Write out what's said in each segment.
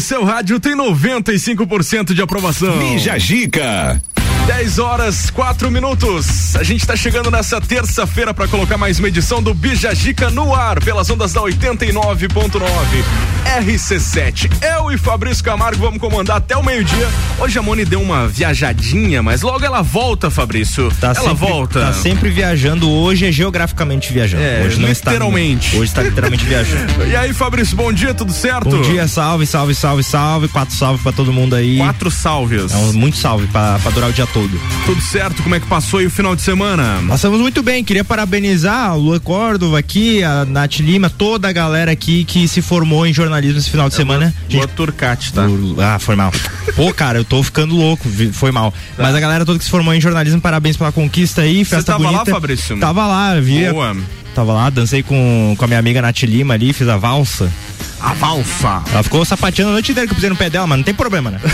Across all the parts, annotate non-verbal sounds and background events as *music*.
seu rádio tem 95% de aprovação. Bija Gica. 10 horas, 4 minutos. A gente está chegando nessa terça-feira para colocar mais uma edição do Bijagica no ar, pelas ondas da 89.9. RC7. Eu e Fabrício Camargo vamos comandar até o meio-dia. Hoje a Moni deu uma viajadinha, mas logo ela volta, Fabrício. Tá ela sempre, volta. Tá sempre viajando. Hoje é geograficamente viajando. É, hoje não literalmente. Está, hoje está literalmente viajando. *laughs* E aí, Fabrício, bom dia, tudo certo? Bom dia, salve, salve, salve, salve. Quatro salve pra todo mundo aí. Quatro salves. É um, muito salve pra durar o dia todo. Tudo certo? Como é que passou aí o final de semana? Passamos muito bem. Queria parabenizar a Lua Córdova aqui, a Nath Lima, toda a galera aqui que se formou em jornalismo esse final de semana. Lua Turcati, tá? Ah, foi mal. Pô, cara, eu tô ficando louco, foi mal. Mas a galera toda que se formou em jornalismo, parabéns pela conquista aí, festa tava lá, bonita. Fabrício? Tava lá, vi. Boa. Tava lá, dancei com, com a minha amiga Nath Lima ali, fiz a valsa. A valsa. Ela ficou sapateando a noite inteira que eu pisei no pé dela, mas não tem problema, né? *laughs*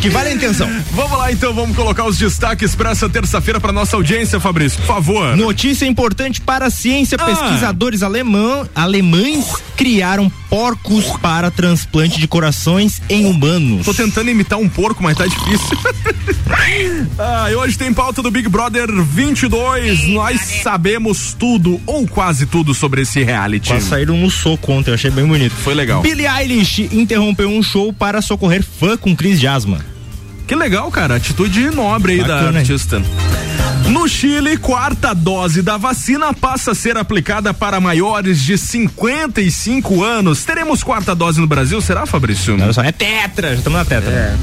Que vale a intenção. Vamos lá então, vamos colocar os destaques para essa terça-feira para nossa audiência, Fabrício, por favor. Notícia importante para a ciência: Ah. pesquisadores alemão, alemães criaram porcos para transplante de corações em humanos. Tô tentando imitar um porco, mas tá difícil. *laughs* ah, e hoje tem pauta do Big Brother 22. Nós sabemos tudo, ou quase tudo, sobre esse reality. Quase saíram no soco ontem, eu achei bem bonito. Foi legal. Billie Eilish interrompeu um show para socorrer fã com crise de asma. Que legal, cara. Atitude nobre aí Bacana, da hein? artista. No Chile, quarta dose da vacina passa a ser aplicada para maiores de 55 anos. Teremos quarta dose no Brasil, será, Fabrício? Só, é tetra, já estamos na tetra. né?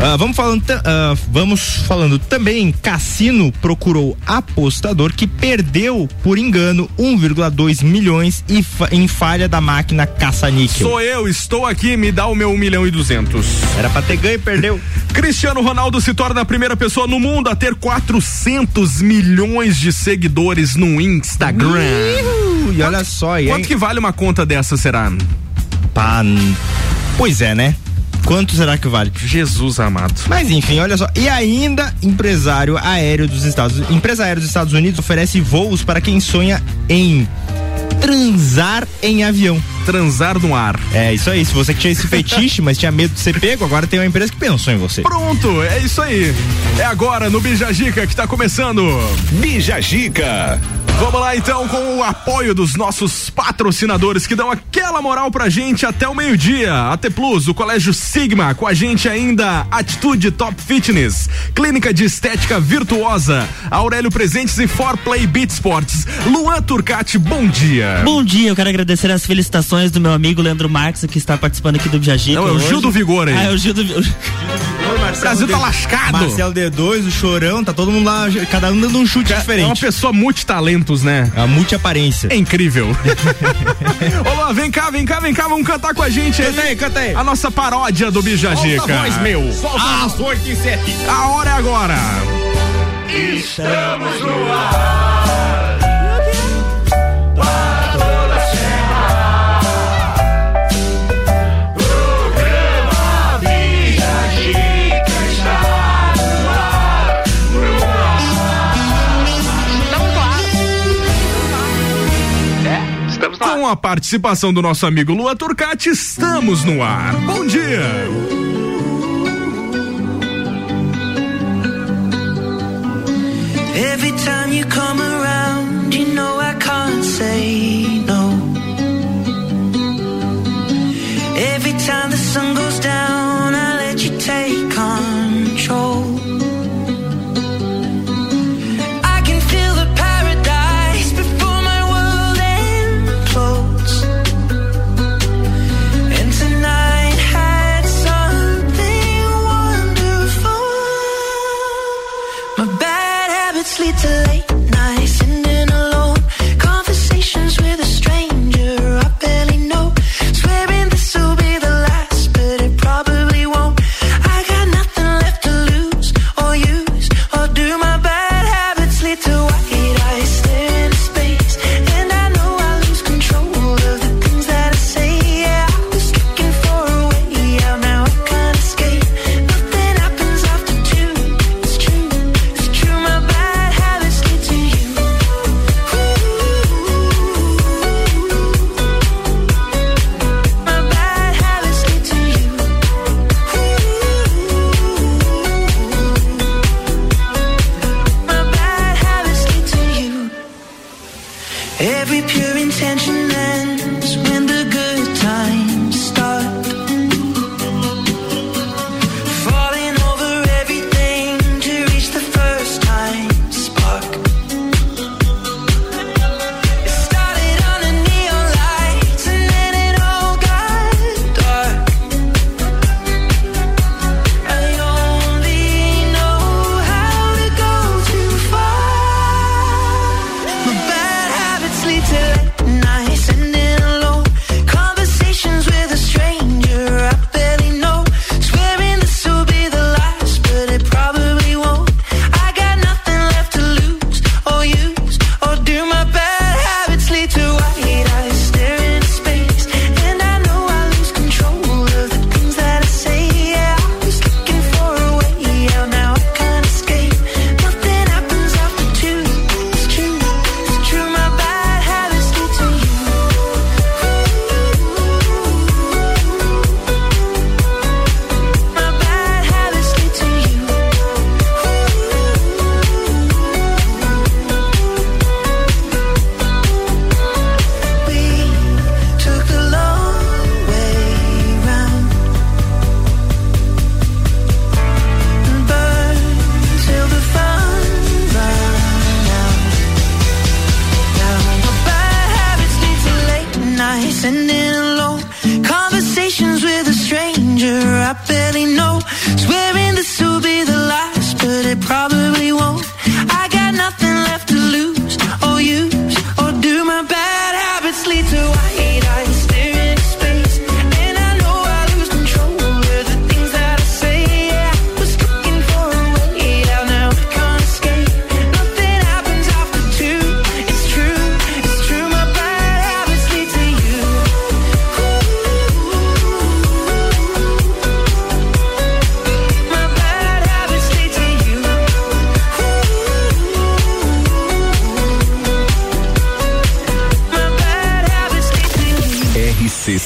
Ah, vamos falando, ah, vamos falando também, Cassino procurou apostador que perdeu por engano 1,2 milhões e fa- em falha da máquina caça-níquel. Sou eu, estou aqui, me dá o meu 1 milhão e 200. Era pra ter ganho e perdeu. *laughs* Cristiano Ronaldo se torna a primeira pessoa no mundo a ter 400 milhões de seguidores no Instagram. Uhul, e olha só, e Quanto que vale uma conta dessa, será? pá, Pois é, né? Quanto será que vale? Jesus amado. Mas enfim, olha só. E ainda, empresário aéreo dos Estados Unidos. Empresa aérea dos Estados Unidos oferece voos para quem sonha em transar em avião. Transar no ar. É isso aí. Se você tinha esse fetiche, mas tinha medo de ser pego, agora tem uma empresa que pensou em você. Pronto, é isso aí. É agora no Bijagica que tá começando. Bija Gica. Vamos lá então com o apoio dos nossos patrocinadores que dão aquela moral pra gente até o meio-dia. AT Plus, o Colégio Sigma, com a gente ainda Atitude Top Fitness, Clínica de Estética Virtuosa, Aurélio Presentes e For Play Beat Sports. Luan Turcati, bom dia. Bom dia, eu quero agradecer as felicitações do meu amigo Leandro Marques, que está participando aqui do Bijagica. Não, é o hoje. Gil do Vigor aí. Ah, é o Gil do O Brasil tá lascado. Marcelo D2, o Chorão, tá todo mundo lá, cada um dando um chute É uma diferente. pessoa multitalentos, né? É a multi-aparência. É incrível. *laughs* Ô Luan, vem cá, vem cá, vem cá, vamos cantar com a gente Canta aí, canta aí. A nossa paródia do Bijagica. Solta a voz, meu. Solta Ah, a voz. A hora é agora. Com a participação do nosso amigo Lua Turcati, estamos no ar. Bom dia. Every time you come around, you know I can't say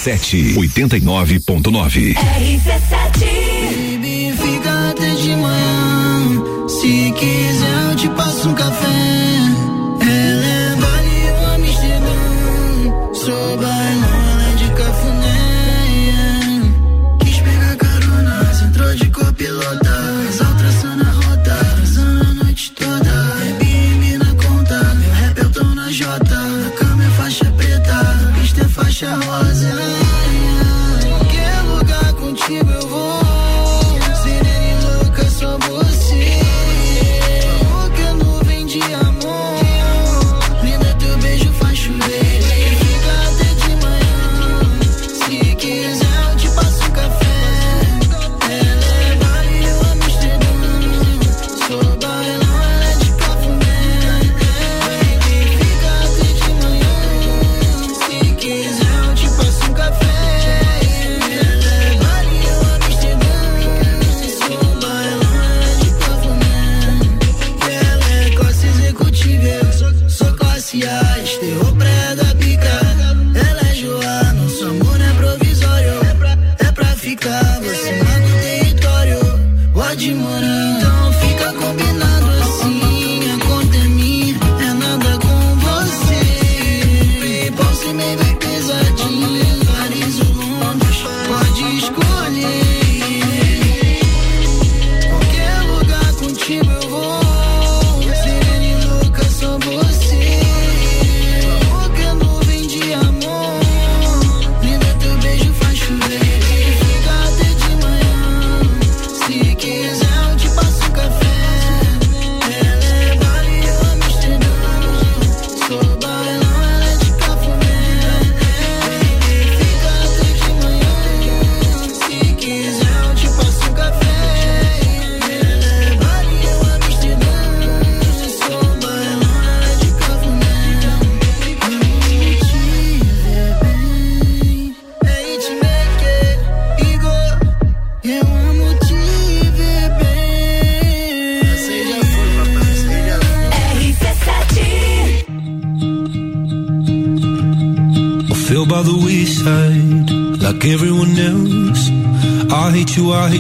RC7 nove RC7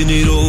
tener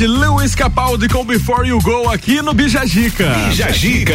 RC7 Lewis Capaldi com Before You Go aqui no Bijagica. Jajica.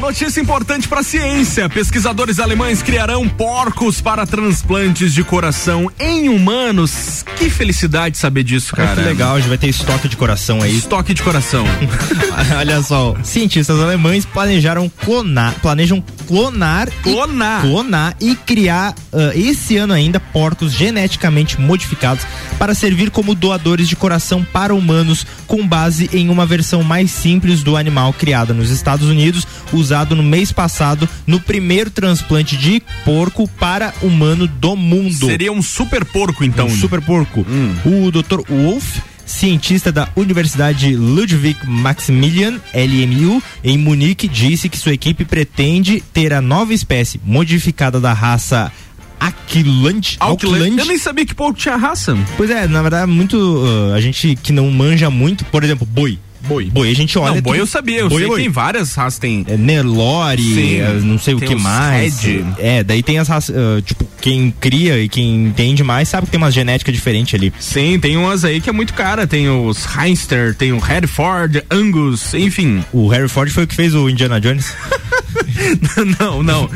Notícia importante para a ciência: pesquisadores alemães criarão porcos para transplantes de coração em humanos. Que felicidade saber disso, Cara, que legal, a gente vai ter estoque de coração aí. Estoque de coração. *laughs* Olha só, cientistas alemães planejaram clonar, planejam clonar, Clonar. E, clonar e criar ah, esse ano ainda porcos geneticamente modificados para servir como doadores de coração para humanos com base em uma versão mais simples do animal criada nos Estados Unidos, usado no mês passado no primeiro transplante de porco para humano do mundo. Seria um super porco, então. Um super porco. O Dr. Wolf, cientista da Universidade Ludwig Maximilian, LMU, em Munique, disse que sua equipe pretende ter a nova espécie modificada da raça Aquiland. Auckland. Eu nem sabia que porco tinha raça. Pois é, na verdade, muito. ah, a gente que não manja muito, por exemplo, boi. Boi. Boi, a gente olha. Não, boi tudo- eu sabia. Eu Boi sei é que boi. tem várias raças. Tem É, Nelore, Sim. é, não sei o que mais. Red. É, daí tem as raças. ah, tipo, quem cria e quem entende mais sabe que tem uma genética diferente ali. Sim, tem umas aí que é muito cara. Tem os Heinster, tem o Hereford, Angus, enfim. O Harry Ford foi o que fez o Indiana Jones. *laughs* *laughs* não, não.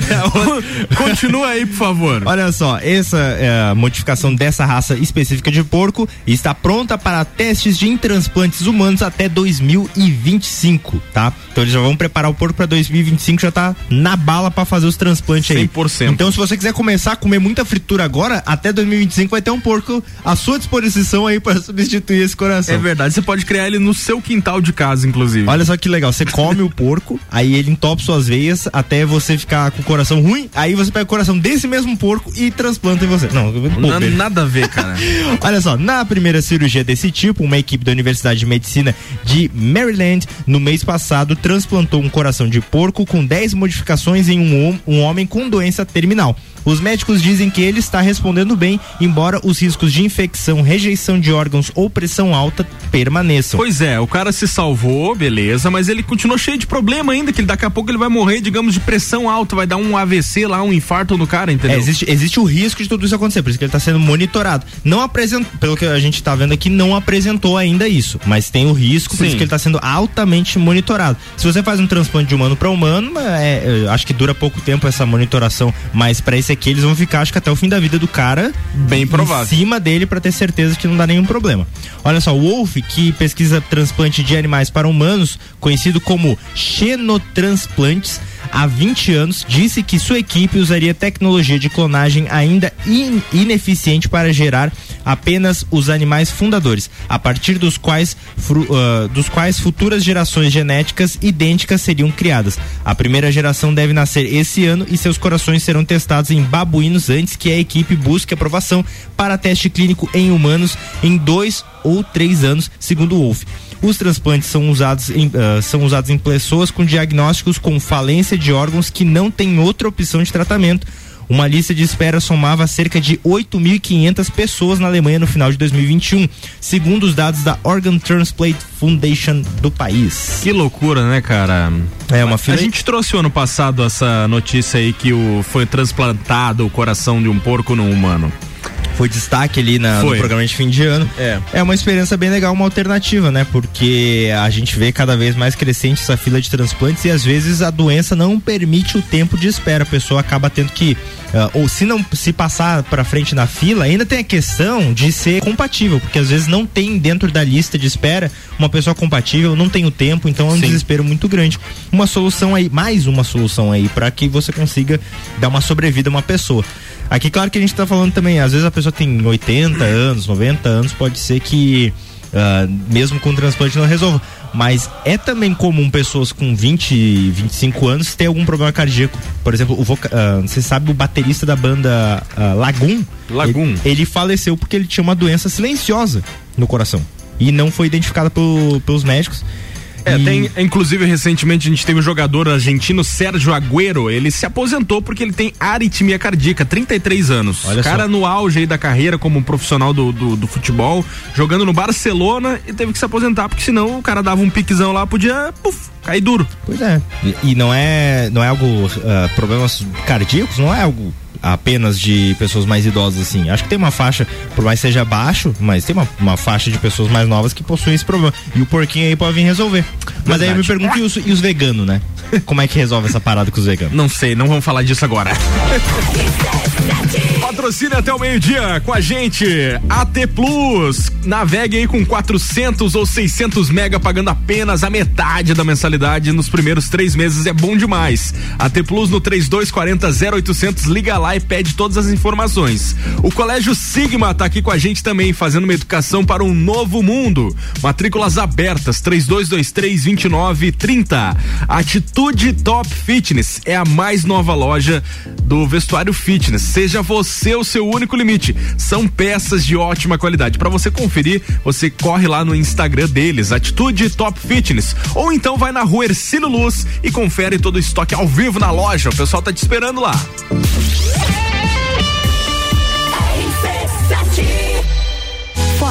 *laughs* Continua aí, por favor. Olha só, essa é, modificação dessa raça específica de porco está pronta para testes de transplantes humanos até 2025, tá? Então eles já vão preparar o porco para 2025, já tá na bala para fazer os transplantes aí. 100%. Então se você quiser começar a comer muita fritura agora, até 2025 vai ter um porco à sua disposição aí para substituir esse coração. É verdade, você pode criar ele no seu quintal de casa, inclusive. Olha só que legal, você come o porco, aí ele entope suas veias até você ficar com o coração ruim, aí você pega o coração desse mesmo porco e transplanta em você. Não, Na- nada a ver, cara. *laughs* Olha só, na primeira cirurgia desse tipo, uma equipe da Universidade de Medicina de Maryland, no mês passado, transplantou um coração de porco com 10 modificações em um, um homem com doença terminal. Os médicos dizem que ele está respondendo bem, embora os riscos de infecção, rejeição de órgãos ou pressão alta permaneçam. Pois é, o cara se salvou, beleza, mas ele continuou cheio de problema ainda, que daqui a pouco ele vai morrer, digamos, de pressão alta, vai dar um AVC lá, um infarto no cara, entendeu? É, existe, existe o risco de tudo isso acontecer, por isso que ele está sendo monitorado. Não apresentou, pelo que a gente está vendo aqui, não apresentou ainda isso, mas tem o risco, por Sim. isso que ele está sendo altamente monitorado. Se você faz um transplante de humano para humano, é, é, acho que dura pouco tempo essa monitoração, mas para esse aqui eles vão ficar, acho que até o fim da vida do cara, Bem provável. em cima dele para ter certeza que não dá nenhum problema. Olha só, o Wolf, que pesquisa transplante de animais para humanos, conhecido como xenotransplantes, há 20 anos, disse que sua equipe usaria tecnologia de clonagem ainda in- ineficiente para gerar apenas os animais fundadores, a partir dos quais, ah, dos quais futuras gerações genéticas idênticas seriam criadas. A primeira geração deve nascer esse ano e seus corações serão testados em babuínos antes que a equipe busque aprovação para teste clínico em humanos em dois ou três anos, segundo o Wolf. Os transplantes são usados em, ah, são usados em pessoas com diagnósticos com falência de órgãos que não têm outra opção de tratamento. Uma lista de espera somava cerca de 8.500 pessoas na Alemanha no final de 2021, segundo os dados da Organ Transplant Foundation do país. Que loucura, né, cara? É uma A fila. gente trouxe ano passado essa notícia aí que o, foi transplantado o coração de um porco no humano. Foi destaque ali na, no Foi. programa de fim de ano. É. É uma experiência bem legal, uma alternativa, né? Porque a gente vê cada vez mais crescente essa fila de transplantes e às vezes a doença não permite o tempo de espera. A pessoa acaba tendo que, ah, ou se não se passar pra frente na fila, ainda tem a questão de ser compatível, porque às vezes não tem dentro da lista de espera uma pessoa compatível, não tem o tempo, então é um Sim. desespero muito grande. Uma solução aí, mais uma solução aí, para que você consiga dar uma sobrevida a uma pessoa. Aqui, claro que a gente tá falando também, às vezes a pessoa tem 80 anos, 90 anos, pode ser que ah, mesmo com transplante não resolva. Mas é também comum pessoas com 20, 25 anos ter algum problema cardíaco. Por exemplo, o voca- ah, você sabe o baterista da banda ah, Lagoon? Lagoon. Ele, ele faleceu porque ele tinha uma doença silenciosa no coração. E não foi identificada pelo- pelos médicos. É, E- tem, inclusive, recentemente a gente teve um jogador argentino, Sérgio Agüero, ele se aposentou porque ele tem aritmia cardíaca, 33 anos. Olha o cara só. no auge aí da carreira como profissional do, do, do futebol, jogando no Barcelona e teve que se aposentar, porque senão o cara dava um piquezão lá, podia, puf, cair duro. Pois é. E, e não é, não é algo ah, problemas cardíacos, não é algo apenas de pessoas mais idosas assim. Acho que tem uma faixa, por mais que seja baixo, mas tem uma, uma faixa de pessoas mais novas que possuem esse problema. E o porquinho aí pode vir resolver. Mas aí eu me Verdade. pergunto e os, e os veganos, né? *laughs* Como é que resolve essa parada com os veganos? Não sei, não vamos falar disso agora. *laughs* Patrocínio até o meio-dia com a gente. AT Plus. Navegue aí com 400 ou 600 mega pagando apenas a metade da mensalidade nos primeiros três meses. É bom demais. AT Plus no 3240 0800. Liga lá e pede todas as informações. O Colégio Sigma tá aqui com a gente também, fazendo uma educação para um novo mundo. Matrículas abertas 3223 2930. Atitude Top Fitness é a mais nova loja do vestuário fitness. Seja você o seu único limite. São peças de ótima qualidade. Para você conferir, você corre lá no Instagram deles, Atitude Top Fitness, ou então vai na Rua Ercílio Luz e confere todo o estoque ao vivo na loja. O pessoal tá te esperando lá.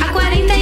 Há 48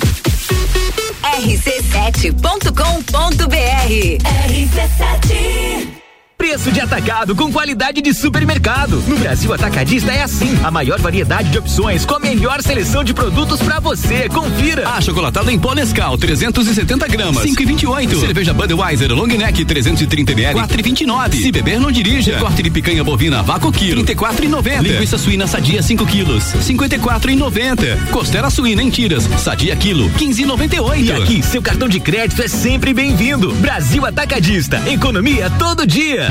rc7.com.br RC7 Preço de atacado com qualidade de supermercado. No Brasil Atacadista é assim. A maior variedade de opções com a melhor seleção de produtos para você. Confira. Achocolatado em pó Nescau, 370 gramas, 5,28. Cerveja Budweiser Long Neck, 330 ml, 4,29. Se beber, não dirija. Corte de picanha bovina vácuo quilo, 34,90. Linguiça suína sadia 5 quilos, 54,90. Costela suína em tiras, sadia quilo, 15,98. E aqui, seu cartão de crédito é sempre bem-vindo. Brasil Atacadista. Economia todo dia.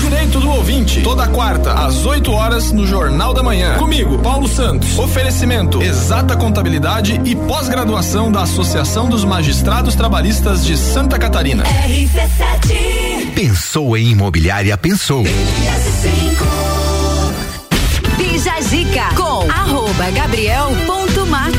Direito do ouvinte, toda quarta, às 8 horas, no Jornal da Manhã. Comigo, Paulo Santos. Oferecimento: Exata Contabilidade e pós-graduação da Associação dos Magistrados Trabalhistas de Santa Catarina. RC7 Pensou em imobiliária, pensou. Bija Zica com arroba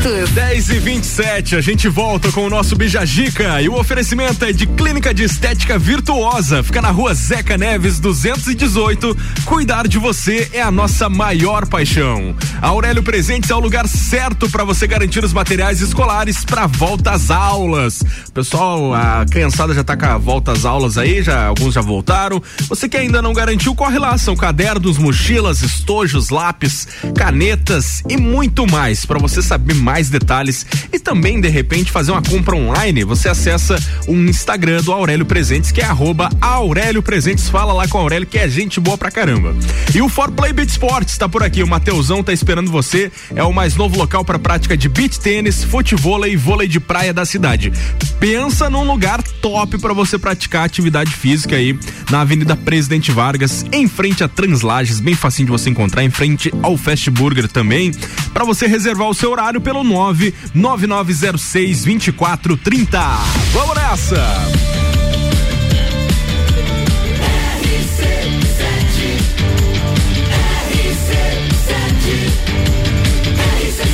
gabriel.matos. 10 e 27 a gente volta com o nosso Bijagica e o oferecimento é de Clínica de Estética Virtuosa. Fica na rua Zeca Neves 218. Cuidar de você é a nossa maior paixão. Aurélio Presentes é o lugar certo para você garantir os materiais escolares para volta às aulas. Pessoal, a criançada já tá com a volta às aulas aí, já alguns já voltaram. Você que ainda não garantiu, corre lá, são cadernos, mochilas, estojos, lápis, canetas e muito mais. Para você saber mais detalhes e também de repente fazer uma compra online, você acessa o Instagram do Aurélio Presentes, que é arroba Aurélio Presentes. Fala lá com o Aurélio que é gente boa pra caramba. E o For Play Beat Sports tá por aqui, o Mateuzão tá esperando você. É o mais novo local para prática de beach tênis, futevôlei e vôlei de praia da cidade. Pensa num lugar top para você praticar atividade física aí na Avenida Presidente Vargas, em frente a Translages, bem facinho de você encontrar, em frente ao Fast Burger também. Para você reservar o seu horário pelo 99906 2430. Vamos nessa!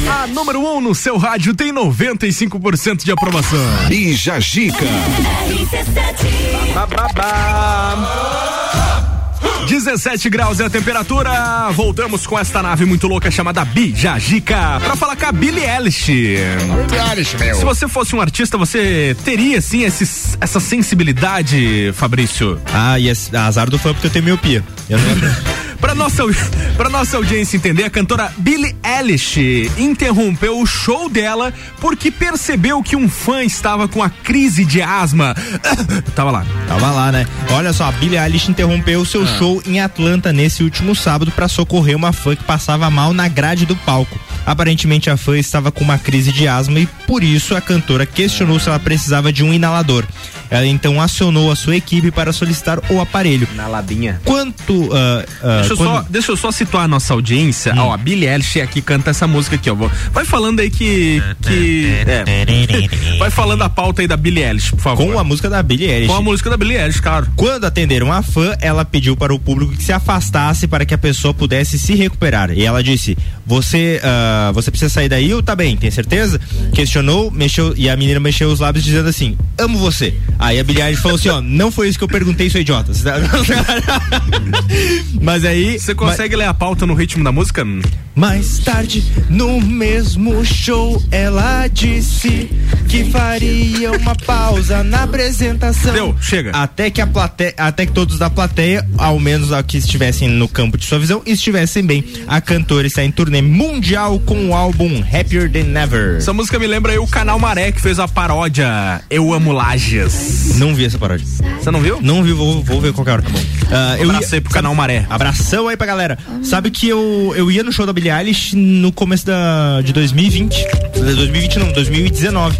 A número 1 um no seu rádio tem 95% de aprovação. Bija Gica. Ba, ba, ba. 17 graus é a temperatura. Voltamos com esta nave muito louca chamada Bijajica pra falar com a Billie Eilish. Se você fosse um artista, você teria sim essa sensibilidade, Fabrício? Ah, e esse- azar do fã porque eu tenho miopia. Eu não... *laughs* Pra nossa, pra nossa audiência entender, a cantora Billie Eilish interrompeu o show dela porque percebeu que um fã estava com a crise de asma. *coughs* Tava lá. Tava lá, né? Olha só, a Billie Eilish interrompeu seu Ah. show em Atlanta nesse último sábado para socorrer uma fã que passava mal na grade do palco. Aparentemente a fã estava com uma crise de asma e por isso a cantora questionou se ela precisava de um inalador. Ela então acionou a sua equipe para solicitar o aparelho. Na labinha. Quanto. ah, ah, Deixa eu, quando- só, deixa eu só situar a nossa audiência. Hum. Ó, a Billie Eilish aqui canta essa música aqui, ó. Vou- Vai falando aí que. que é. Vai falando a pauta aí da Billie Eilish, por favor. Com a música da Billie Eilish. Com a música da Billie Eilish, claro. Quando atenderam a fã, ela pediu para o público que se afastasse para que a pessoa pudesse se recuperar. E ela disse: Você, ah, você precisa sair daí ou tá bem? Tem certeza? Questionou, mexeu e a menina mexeu os lábios dizendo assim: Amo você. Aí a Billie falou assim: Ó, não foi isso que eu perguntei, seu idiota. *laughs* Mas aí. Você consegue ler a pauta no ritmo da música? Mais tarde, no mesmo show, ela disse que faria uma pausa na apresentação. Deu, chega. Até que a plateia, até que todos da plateia, ao menos a que estivessem no campo de sua visão, estivessem bem. A cantora está em turnê mundial com o álbum Happier Than Ever. Essa música me lembra aí o canal Maré que fez a paródia Eu Amo Lages. Não vi essa paródia. Você não viu? Não vi, vou, vou ver qualquer hora. Ah, eu Abraço aí pro canal Maré. Abração aí pra galera. Sabe que eu, eu ia no show da Billie Eilish no começo da, de 2020. 2020 não, 2019.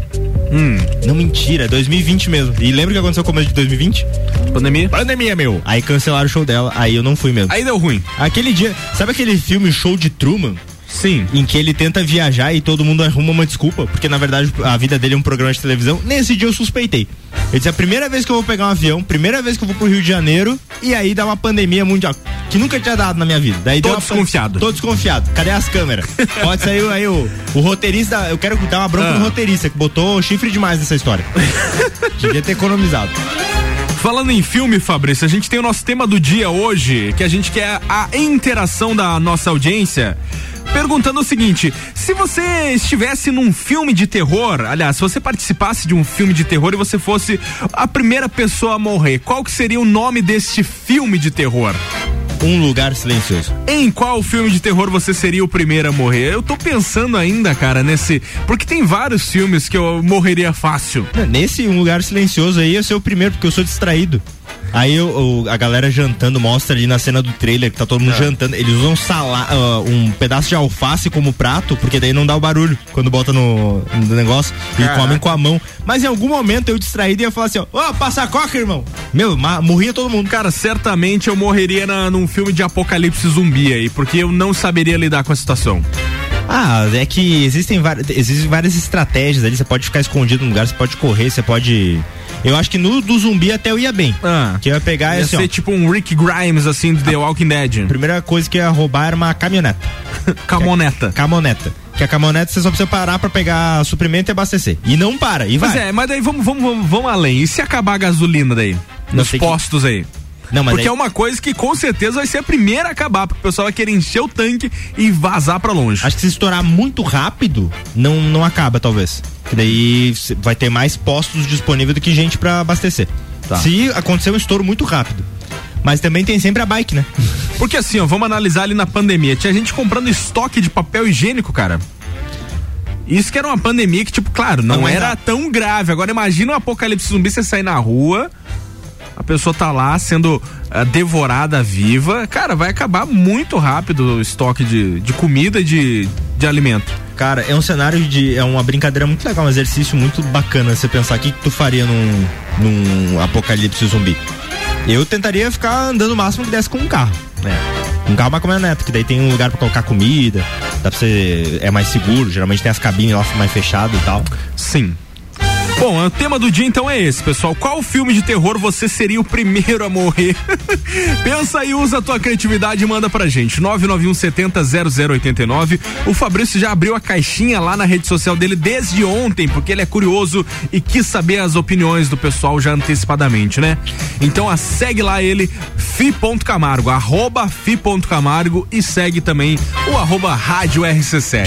Hum. Não, mentira, 2020 mesmo. E lembra o que aconteceu no começo de 2020? Pandemia? Pandemia, meu. Aí cancelaram o show dela, aí eu não fui mesmo. Aí deu ruim. Aquele dia, sabe aquele filme Show de Truman? Sim. Em que ele tenta viajar e todo mundo arruma uma desculpa, porque na verdade a vida dele é um programa de televisão. Nesse dia eu suspeitei. Eu disse: é a primeira vez que eu vou pegar um avião, primeira vez que eu vou pro Rio de Janeiro, e aí dá uma pandemia mundial, que nunca tinha dado na minha vida. Daí Tô desconfiado. pan- Tô desconfiado. Cadê as câmeras? *laughs* Pode sair aí o, o roteirista. Eu quero dar uma bronca Ah. no roteirista, que botou chifre demais nessa história. *laughs* Devia ter economizado. Falando em filme, Fabrício, a gente tem o nosso tema do dia hoje, que a gente quer a interação da nossa audiência. Perguntando o seguinte: se você estivesse num filme de terror, aliás, se você participasse de um filme de terror e você fosse a primeira pessoa a morrer, qual que seria o nome deste filme de terror? Um lugar silencioso. Em qual filme de terror você seria o primeiro a morrer? Eu tô pensando ainda, cara, nesse. Porque tem vários filmes que eu morreria fácil. Nesse um lugar silencioso aí, eu sou o primeiro, porque eu sou distraído. Aí eu- eu- a galera jantando mostra ali na cena do trailer que tá todo mundo É. jantando. Eles usam sala, ah, um pedaço de alface como prato, porque daí não dá o barulho quando bota no, no negócio e Caraca. comem com a mão. Mas em algum momento eu distraído ia falar assim: ó, ó, passa a coca, irmão. Meu, morria todo mundo. Cara, certamente eu morreria na, num filme de apocalipse zumbi aí, porque eu não saberia lidar com a situação. Ah, é que existem, várias- existem várias estratégias ali. Você pode ficar escondido num lugar, você pode correr, você pode. Eu acho que no do zumbi até eu ia bem. Que eu ia pegar Ia assim, ser ó, tipo um Rick Grimes, assim, do The Walking Dead. Primeira coisa que eu ia roubar era uma caminhoneta. *laughs* Camoneta. Camoneta. Que a camoneta você só precisa parar pra pegar suprimento e abastecer. E não para, e vai. Mas é, mas daí vamos, vamos, vamos, vamos além. E se acabar a gasolina daí? Não, Nos tem que- postos aí? Não, mas porque aí- é uma coisa que com certeza vai ser a primeira a acabar, porque o pessoal vai querer encher o tanque e vazar pra longe. Acho que se estourar muito rápido, não, não acaba, talvez. Que daí vai ter mais postos disponíveis do que gente pra abastecer. Tá. Se acontecer um estouro muito rápido. Mas também tem sempre a bike, né? *laughs* Porque assim, ó, vamos analisar ali na pandemia. Tinha gente comprando estoque de papel higiênico, cara. Isso que era uma pandemia que, tipo, claro, não, Não, era tão grave. Agora imagina um apocalipse zumbi, você sair na rua, a pessoa tá lá sendo ah, devorada viva. Cara, vai acabar muito rápido o estoque de, de comida e de, de alimento. Cara, é um cenário de. É uma brincadeira muito legal, um exercício muito bacana você pensar o que, que tu faria num, num apocalipse zumbi. Eu tentaria ficar andando o máximo que desse com um carro. né? Um carro uma caminhonete, que daí tem um lugar pra colocar comida, dá pra você. É mais seguro, geralmente tem as cabines lá mais fechadas e tal. Sim. Bom, o tema do dia então é esse, pessoal. Qual filme de terror você seria o primeiro a morrer? *laughs* Pensa e usa a tua criatividade e manda pra gente. 991700089. O Fabrício já abriu a caixinha lá na rede social dele desde ontem, porque ele é curioso e quis saber as opiniões do pessoal já antecipadamente, né? Então a segue lá ele, fi.camargo, arroba fi.camargo e segue também o arroba rádio RC7.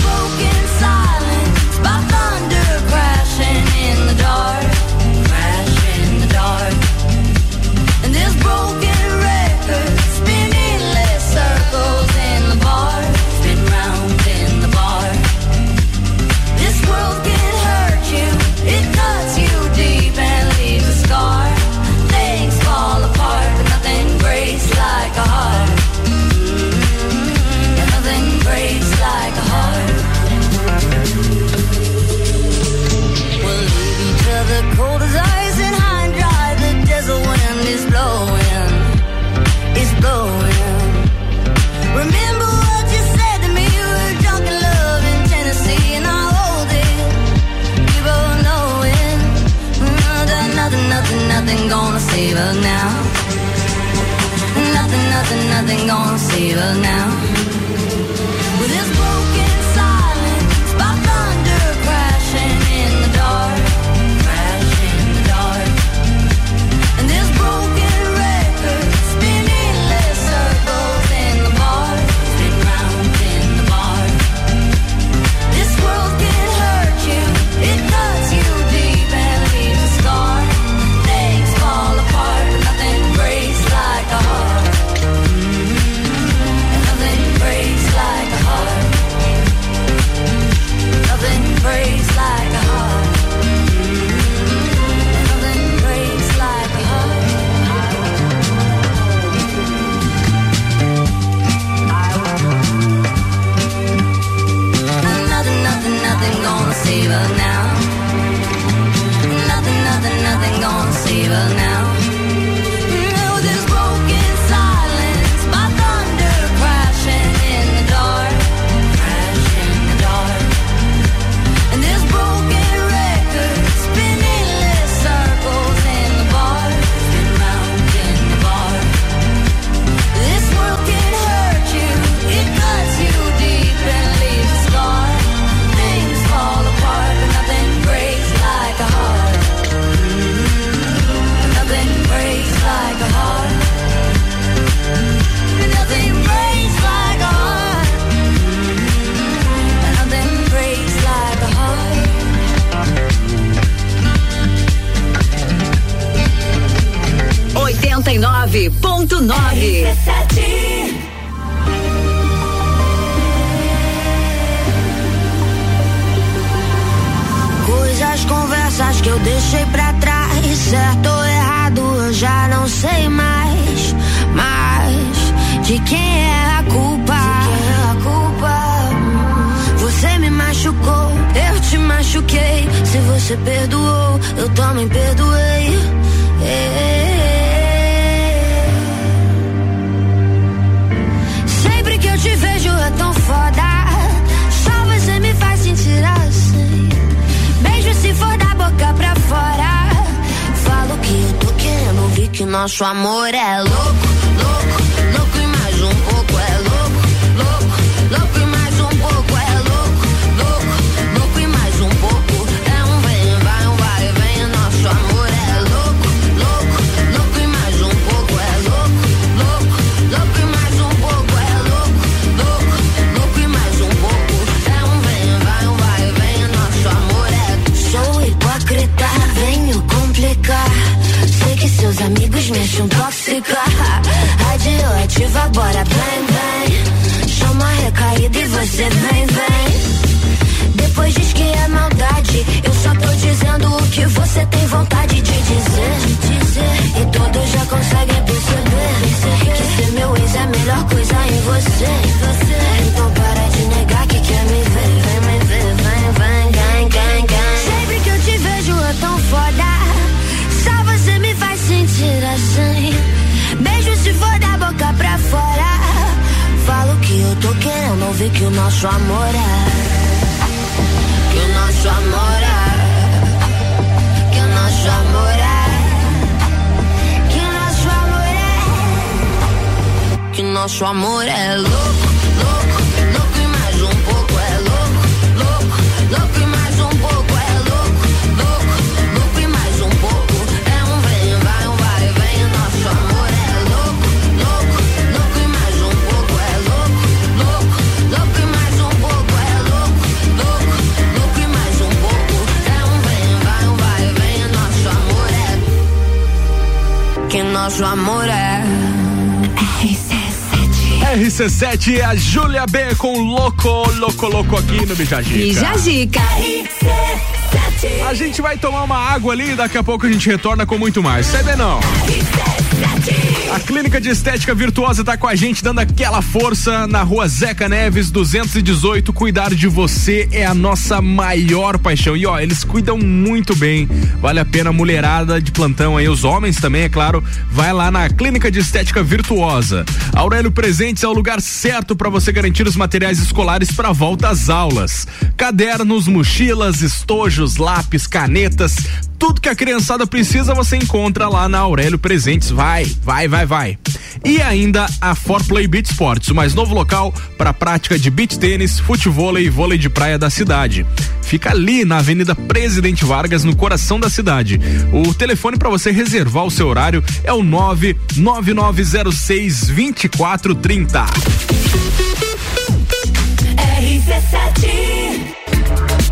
nothing, gonna save us now. su amor. RC7 a Júlia B com Louco, Louco, Louco aqui no Bijagica. Bijagica. A gente vai tomar uma água ali e daqui a pouco a gente retorna com muito mais. Sai daí não. A Clínica de Estética Virtuosa tá com a gente dando aquela força na rua Zeca Neves 218. Cuidar de você é a nossa maior paixão. E ó, eles cuidam muito bem. Vale a pena, mulherada de plantão aí, os homens também, é claro. Vai lá na Clínica de Estética Virtuosa. Aurélio Presentes é o lugar certo para você garantir os materiais escolares para volta às aulas. Cadernos, mochilas, estojos, lápis, canetas, tudo que a criançada precisa você encontra lá na Aurélio Presentes. Vai, vai, vai, vai. E ainda a For Play Beach Sports, o mais novo local para prática de beach tênis, futebol e vôlei de praia da cidade. Fica ali na Avenida Presidente Vargas, no coração da cidade. O telefone para você reservar o seu horário é o 99906 2430.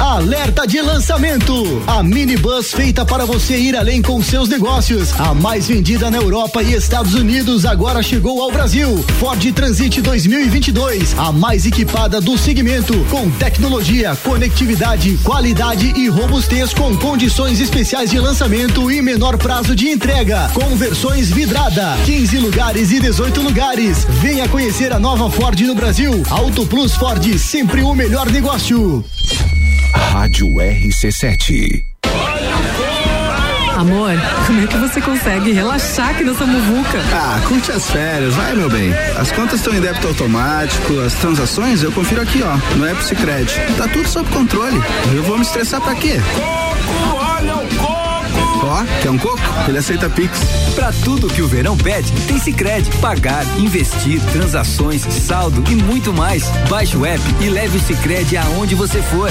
Alerta de lançamento! A minibus feita para você ir além com seus negócios. A mais vendida na Europa e Estados Unidos agora chegou ao Brasil. Ford Transit 2022, a mais equipada do segmento, com tecnologia, conectividade, qualidade e robustez com condições especiais de lançamento e menor prazo de entrega. Com versões vidrada, 15 lugares e 18 lugares. Venha conhecer a nova Ford no Brasil. Auto Plus Ford, sempre o melhor negócio. Rádio RC7. Amor, como é que você consegue relaxar aqui nessa muvuca? Ah, curte as férias, vai meu bem. As contas estão em débito automático, as transações eu confiro aqui, ó, no App Sicredi. Tá tudo sob controle. Eu vou me estressar pra quê? Ó, quer um coco? Ele aceita Pix. Pra tudo que o verão pede, tem Sicredi. Pagar, investir, transações, saldo e muito mais. Baixe o app e leve o Sicredi aonde você for.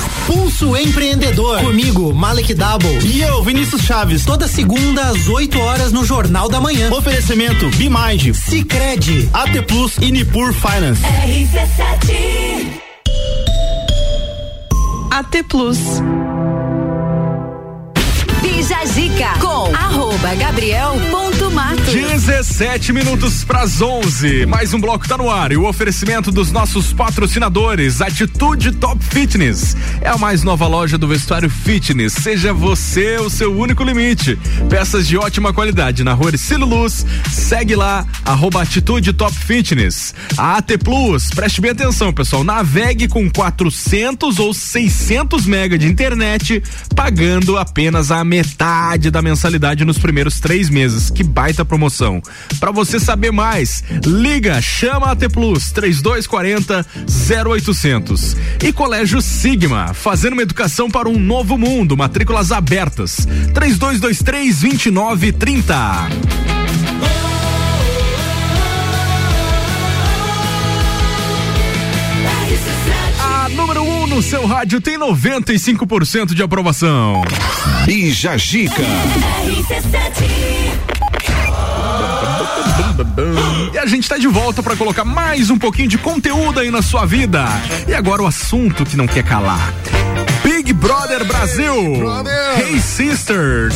Pulso Empreendedor. Comigo, Malek Double. E eu, Vinícius Chaves. Toda segunda às 8 horas no Jornal da Manhã. Oferecimento Bimage, Cicred, AT Plus e Nipur Finance. RC7 AT Plus. Bija Zica com arroba gabriel.mato. 17 minutos pras 11. Mais um bloco tá no ar e o oferecimento dos nossos patrocinadores, Atitude Top Fitness. É a mais nova loja do vestuário fitness. Seja você o seu único limite. Peças de ótima qualidade na rua Ercílio Luz. Segue lá, arroba Atitude Top Fitness. A AT Plus, preste bem atenção, pessoal. Navegue com 400 ou 600 mega de internet, pagando apenas a metade da mensalidade nos primeiros três meses. Que baita promoção. Para você saber mais, liga, chama a AT Plus 3240 0800. E Colégio Sigma, fazendo uma educação para um novo mundo. Matrículas abertas. 3223 2930. A número 1 um no seu rádio tem 95% de aprovação. Bija Gica. E a gente tá de volta para colocar mais um pouquinho de conteúdo aí na sua vida. E agora o assunto que não quer calar. Big Brother Brasil. Hey Sisters.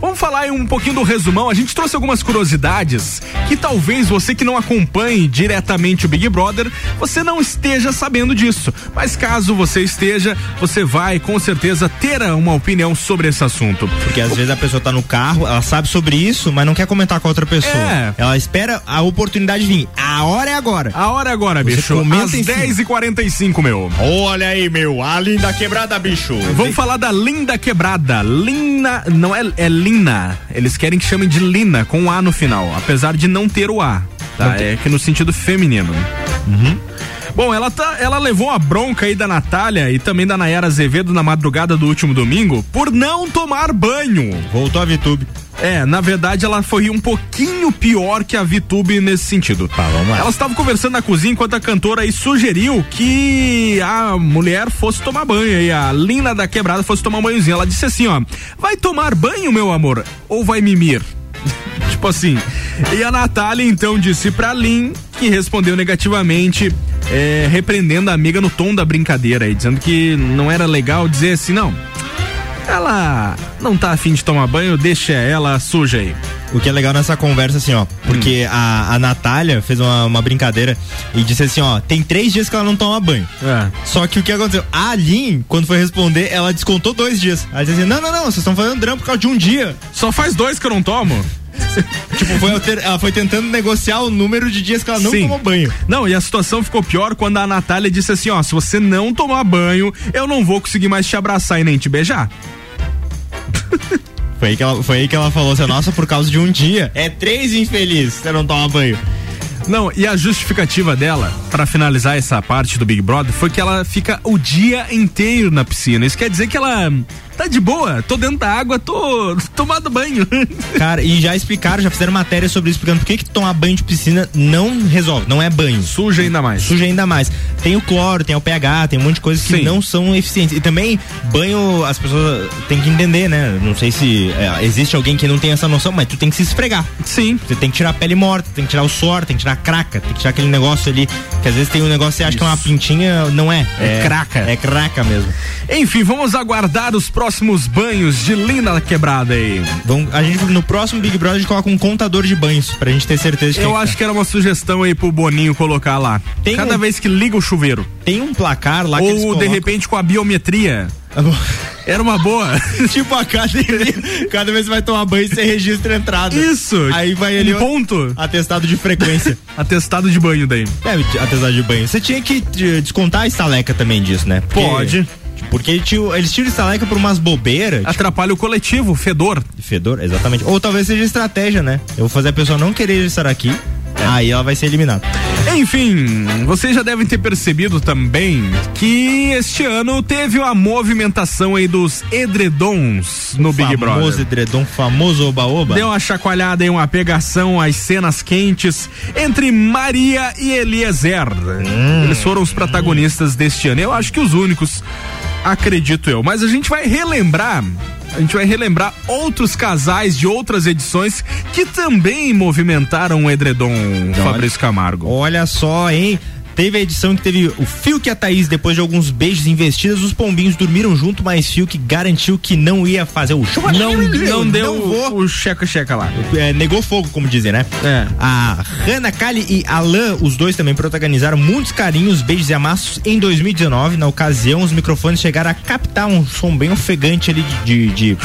Vamos falar aí um pouquinho do resumão. A gente trouxe algumas curiosidades que talvez você que não acompanhe diretamente o Big Brother, você não esteja sabendo disso. Mas caso você esteja, você vai com certeza ter uma opinião sobre esse assunto. Porque às vezes a pessoa tá no carro, ela sabe sobre isso, mas não quer comentar com a outra pessoa. É. Ela espera a oportunidade vir. A hora é agora. A hora é agora, Você bicho. Às em cima. 10h45, meu. Olha aí, meu, a linda quebrada, bicho. Vamos falar da Linda Quebrada. Lina, não é, é Lina. Eles querem que chamem de Lina, com um A no final, apesar de não ter o A. Tá? É que no sentido feminino. Uhum. Bom, ela, tá, ela levou a bronca aí da Natália e também da Nayara Azevedo na madrugada do último domingo por não tomar banho. Voltou a VTube. É, na verdade ela foi um pouquinho pior que a VTube nesse sentido. Tá, vamos lá. Elas estavam conversando na cozinha enquanto a cantora aí sugeriu que a mulher fosse tomar banho e a Lina da quebrada fosse tomar um banhozinho. Ela disse assim, ó, vai tomar banho, meu amor, ou vai mimir? *laughs* tipo assim. E a Natália então disse pra Lin que respondeu negativamente, é, repreendendo a amiga no tom da brincadeira aí, dizendo que não era legal dizer assim, não. Ela não tá afim de tomar banho, deixa ela suja aí. O que é legal nessa conversa, assim, ó, porque a, a Natália fez uma, uma brincadeira e disse assim, ó, tem três dias que ela não toma banho. É. Só que o que aconteceu? A Aline, quando foi responder, ela descontou dois dias. Ela disse assim, não, não, não, vocês estão fazendo drama por causa de um dia. Só faz dois que eu não tomo. *laughs* tipo, foi alter- ela foi tentando negociar o número de dias que ela não Sim. tomou banho. Não, e a situação ficou pior quando a Natália disse assim: ó, se você não tomar banho, eu não vou conseguir mais te abraçar e nem te beijar. Foi aí que ela, foi aí que ela falou assim, nossa, por causa de um dia. É três infeliz, você não toma banho. Não, e a justificativa dela, pra finalizar essa parte do Big Brother, foi que ela fica o dia inteiro na piscina. Isso quer dizer que ela tá de boa, tô dentro da água, tô *laughs* tomando banho. Cara, e já explicaram, já fizeram matéria sobre isso, explicando por que, que tomar banho de piscina não resolve, não é banho. Suja ainda mais. Suja ainda mais. Tem o cloro, tem o pH, tem um monte de coisas que Sim. não são eficientes. E também, banho, as pessoas têm que entender, né? Não sei se é, existe alguém que não tem essa noção, mas tu tem que se esfregar. Sim. Você tem que tirar a pele morta, tem que tirar o suor, tem que tirar a craca, tem que tirar aquele negócio ali, que às vezes tem um negócio que você acha que é uma pintinha, não é. É craca. É craca mesmo. Enfim, vamos aguardar os próximos banhos de Linda Quebrada aí. Vamos, a gente, no próximo Big Brother, a gente coloca um contador de banhos, pra gente ter certeza de Eu tá. acho que era uma sugestão aí pro Boninho colocar lá. Tem Cada um- vez que liga o chuveiro. Tem um placar lá que eles Ou de repente com a biometria. Era uma boa. *laughs* tipo a academia. *laughs* Cada vez que vai tomar banho, você registra a entrada. Isso. Aí vai ele. Um ponto. Atestado de frequência. *laughs* Atestado de banho daí. É, atestado de banho. Você tinha que eh, descontar a estaleca também disso, né? Porque- Pode. Porque ele tio- eles tiram estaleca por umas bobeiras. Atrapalha o coletivo, fedor. Fedor, exatamente. Ou talvez seja estratégia, né? Eu vou fazer a pessoa não querer estar aqui. Aí ela vai ser eliminada. Enfim, vocês já devem ter percebido também que este ano teve uma movimentação aí dos edredons no Big famoso Brother. edredom, famoso oba-oba. Deu uma chacoalhada e uma pegação às cenas quentes entre Maria e Eliezer. Eles foram os protagonistas deste ano. Eu acho que os únicos, acredito eu. Mas a gente vai relembrar. A gente vai relembrar outros casais de outras edições que também movimentaram o edredom, Fabrício Camargo. Olha só, hein? Teve a edição que teve o Fiuk e a Thaís, depois de alguns beijos investidas, os pombinhos dormiram junto, mas Fiuk garantiu que não ia fazer o show. Não, não deu vou. o checa-checa lá. É, negou fogo, como dizem, né? É. A Hannah Kali e Alan, os dois também protagonizaram muitos carinhos, beijos e amassos em 2019. Na ocasião, os microfones chegaram a captar um som bem ofegante ali de. de, de...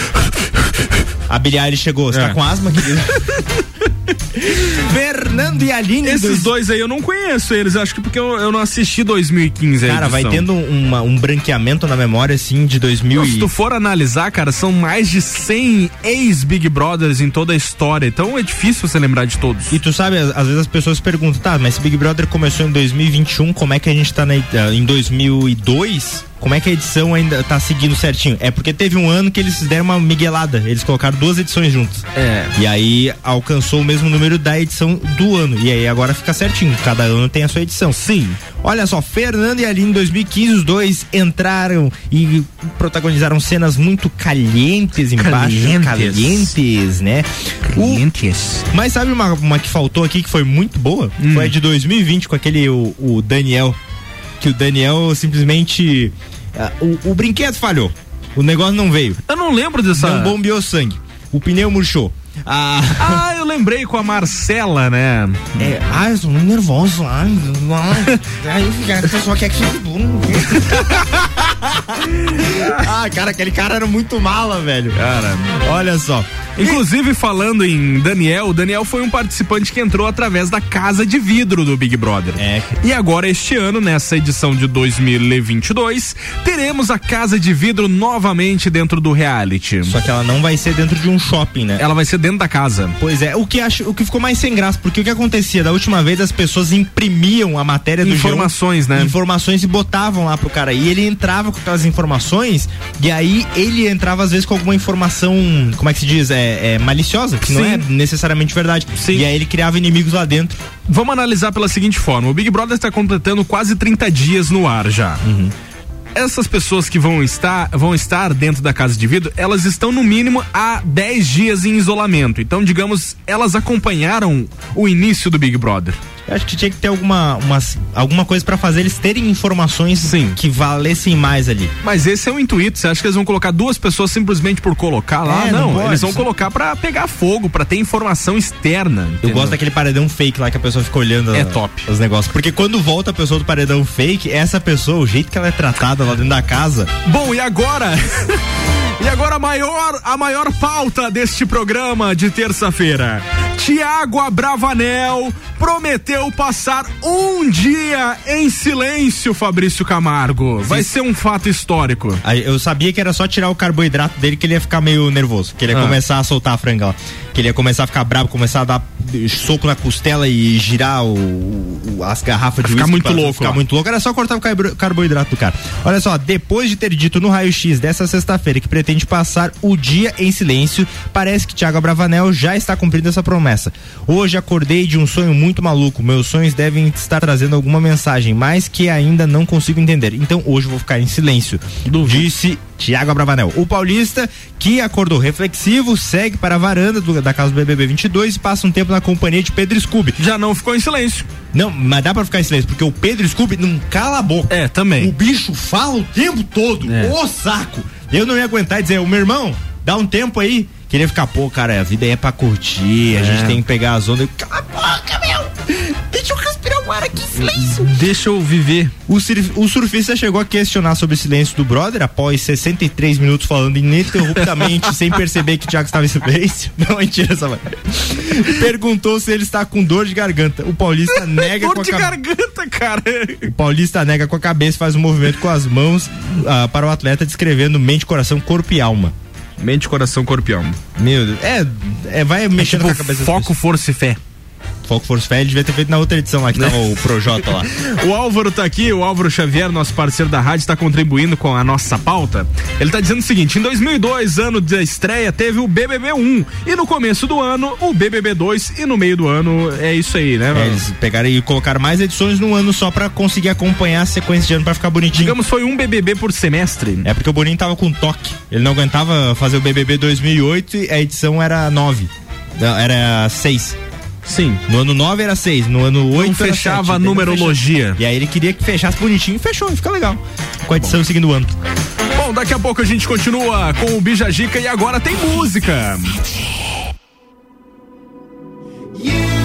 A Billie Eilish chegou. Você É. tá com asma, querido? *laughs* *laughs* Fernando e Aline. Esses dois aí eu não conheço eles, acho que porque eu, eu não assisti 2015 a Cara, vai tendo uma- um branqueamento na memória, assim, de 2000 Não, se tu for analisar, cara, são mais de 100 ex-Big Brothers em toda a história, então é difícil você lembrar de todos. E tu sabe, às, vezes as pessoas perguntam, tá, mas se Big Brother começou em 2021, como é que a gente tá na, eh, em 2002? Como é que a edição ainda tá seguindo certinho? É porque teve um ano que eles deram uma miguelada, eles colocaram duas edições juntas. É. E aí alcançou o mesmo número da edição do ano. E aí agora fica certinho, cada ano tem a sua edição. Sim. Olha só, Fernando e Aline em 2015, os dois entraram e protagonizaram cenas muito calientes embaixo. Calientes. Calientes, né? Calientes. Mas sabe uma, uma que faltou aqui que foi muito boa? Hum. Foi a de 2020 com aquele, o, o Daniel. Que o Daniel simplesmente. ah, o, o brinquedo falhou. O negócio não veio. Eu não lembro dessa. Não bombeou sangue. O pneu murchou. Ah, Ah, eu lembrei com a Marcela, né? é, ah, eu tô muito nervoso. Ai, *laughs* ai, ai, a pessoa quer que bom. *laughs* *laughs* ah, cara, aquele cara era muito mala, velho. Cara. Olha só. Inclusive, falando em Daniel, o Daniel foi um participante que entrou através da casa de vidro do Big Brother. É. E agora, este ano, nessa edição de 2022, teremos a casa de vidro novamente dentro do reality. Só que ela não vai ser dentro de um shopping, né? Ela vai ser dentro da casa. Pois é, o que acho, o que ficou mais sem graça, porque o que acontecia da última vez as pessoas imprimiam a matéria do Informações, G1, né? Informações e botavam lá pro cara. E ele entrava com aquelas informações e aí ele entrava às vezes com alguma informação, como é que se diz, é, é maliciosa, que não Sim. é necessariamente verdade. Sim. E aí ele criava inimigos lá dentro. Vamos analisar pela seguinte forma: o Big Brother está completando quase 30 dias no ar já. Essas pessoas que vão estar, vão estar dentro da casa de vidro, elas estão no mínimo há 10 dias em isolamento. Então, digamos, elas acompanharam o início do Big Brother. Eu acho que tinha que ter alguma, umas, alguma coisa pra fazer eles terem informações Sim. que valessem mais ali. Mas esse é o intuito. Você acha que eles vão colocar duas pessoas simplesmente por colocar lá? É, não não, eles vão sim. colocar pra pegar fogo, pra ter informação externa. Eu entendeu? gosto daquele paredão fake lá que a pessoa fica olhando É a- top. os negócios. Porque quando volta a pessoa do paredão fake, essa pessoa, o jeito que ela é tratada lá dentro da casa. Bom, e agora? *laughs* e agora a maior, a maior pauta deste programa de terça-feira. Tiago Abravanel prometeu passar um dia em silêncio, Fabrício Camargo. Vai ser um fato histórico. Eu sabia que era só tirar o carboidrato dele que ele ia ficar meio nervoso. Que ele ia Ah. começar a soltar a franga lá. Que ele ia começar a ficar bravo, começar a dar soco na costela e girar o, o- as garrafas de Ficar muito louco Ficar lá. muito louco. Era só cortar o carbo- carboidrato do cara. Olha só, depois de ter dito no raio-x dessa sexta-feira que pretende passar o dia em silêncio, parece que Thiago Abravanel já está cumprindo essa promessa. Hoje acordei de um sonho muito maluco. Meus sonhos devem estar trazendo alguma mensagem, mas que ainda não consigo entender. Então hoje vou ficar em silêncio. Disse Tiago Abravanel. O paulista, que acordou reflexivo, segue para a varanda do- da casa do BBB 22 e passa um tempo na companhia de Pedro Scooby. Já não ficou em silêncio. Não, mas dá pra ficar em silêncio, porque o Pedro Scooby não cala a boca. É, também. O bicho fala o tempo todo. É. Ô saco! Eu não ia aguentar e dizer, o meu irmão, dá um tempo aí. Queria ficar, pô, cara, a vida é pra curtir, a É. gente tem que pegar as ondas. Cala a boca, meu! Deixa eu respirar o ar aqui, silêncio! Deixa eu viver. O, o surfista chegou a questionar sobre o silêncio do brother após 63 minutos falando ininterruptamente, *laughs* sem perceber que o Thiago estava em silêncio. *laughs* Não, mentira essa vai. Perguntou se ele está com dor de garganta. O paulista *laughs* nega com Dor a de cabeça. garganta, cara. O Paulista nega com a cabeça, faz um movimento com as mãos ah, para o atleta, descrevendo mente, coração, corpo e alma. Mente, coração, corpo e alma. Meu Deus, é, é vai mexendo Tipo, com a cabeça. foco, força e fé. Foco, força, fé, ele devia ter feito na outra edição lá, que tava o Projota lá. *laughs* O Álvaro tá aqui, o Álvaro Xavier, nosso parceiro da rádio, está contribuindo com a nossa pauta. Ele tá dizendo o seguinte: em 2002, ano da estreia, teve o BBB 1 e no começo do ano o BBB 2 e no meio do ano é isso aí, né? É, eles pegaram e colocaram mais edições num ano só pra conseguir acompanhar a sequência de ano pra ficar bonitinho. Digamos, foi um BBB por semestre. É porque o Boninho tava com toque. Ele não aguentava fazer o BBB 2008 e a edição era 9. Não, era 6. Sim. No ano 9 era 6, no ano 8 Não fechava sete, a numerologia. E aí ele queria que fechasse bonitinho e fechou, e fica legal. Com a edição do segundo ano. Bom, daqui a pouco a gente continua com o Bijajica e agora tem música. You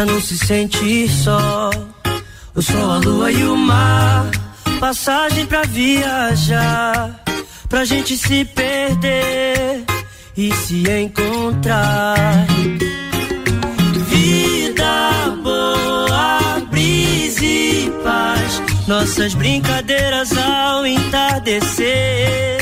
pra não se sentir só. O sol, a lua e o mar, passagem pra viajar, pra gente se perder e se encontrar. Vida boa, brisa e paz, nossas brincadeiras ao entardecer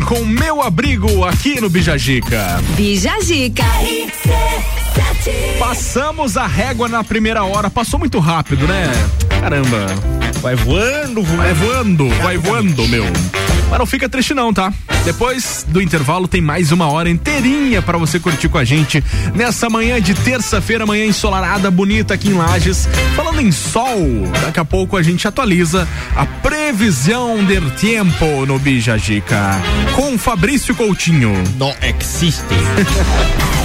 com meu abrigo aqui no Bijagica. Bijagica. Passamos a régua na primeira hora, passou muito rápido, né? Caramba. Vai voando, voando. Vai voando, vai voando, meu. Mas não fica triste não, tá? Depois do intervalo tem mais uma hora inteirinha para você curtir com a gente nessa manhã de terça-feira, manhã ensolarada, bonita aqui em Lages. Falando em sol, daqui a pouco a gente atualiza a previsão del tempo no Bijagica com Fabrício Coutinho. Não existe. *laughs*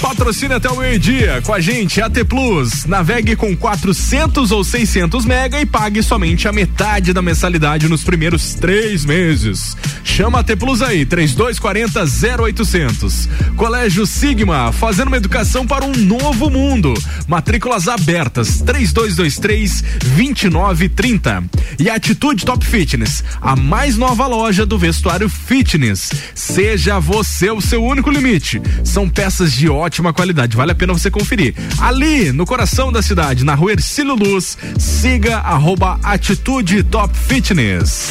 Patrocina até o meio-dia com a gente, AT Plus. Navegue com 400 ou 600 mega e pague somente a metade da mensalidade nos primeiros três meses. Chama a AT Plus aí, 3240 0800. Colégio Sigma, fazendo uma educação para um novo mundo. Matrículas abertas, 3223 2930. E Atitude Top Fitness, a mais nova loja do vestuário fitness. Seja você o seu único limite. São peças de ótima qualidade, vale a pena você conferir. Ali, no coração da cidade, na rua Ercílio Luz, siga arroba Atitude Top Fitness.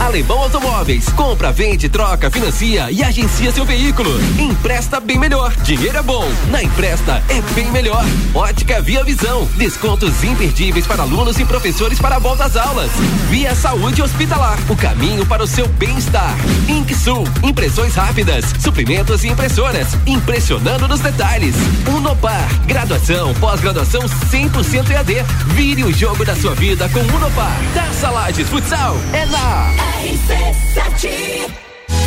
Alemão Automóveis. Compra, vende, troca, financia e agencia seu veículo. Empresta bem melhor. Dinheiro é bom. Na Empresta é bem melhor. Ótica Via Visão. Descontos imperdíveis para alunos e professores para a volta às aulas. Via Saúde Hospitalar. O caminho para o seu bem-estar. Inksul. Impressões rápidas. Suprimentos e impressoras. Impressionando nos detalhes. Unopar. Graduação, pós-graduação 100% EAD. Vire o jogo da sua vida com Unopar. Taça Lages Futsal é na RC7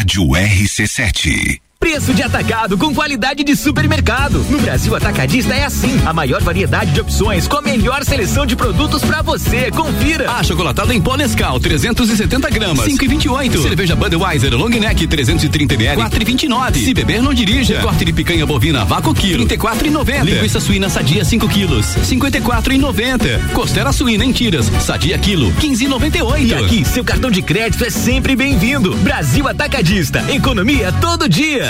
Rádio RC7. Preço de atacado com qualidade de supermercado. No Brasil Atacadista é assim. A maior variedade de opções com a melhor seleção de produtos para você. Confira. Achocolatado em pó Nescau, 370 gramas, 5,28. Cerveja Budweiser Long Neck, 330 ml, 4,29. Se beber, não dirija. Corte de picanha bovina vácuo quilo, 34,90. Linguiça suína sadia 5 quilos, 54,90. Costela suína em tiras, sadia quilo, 15,98. E aqui, seu cartão de crédito é sempre bem-vindo. Brasil Atacadista. Economia todo dia.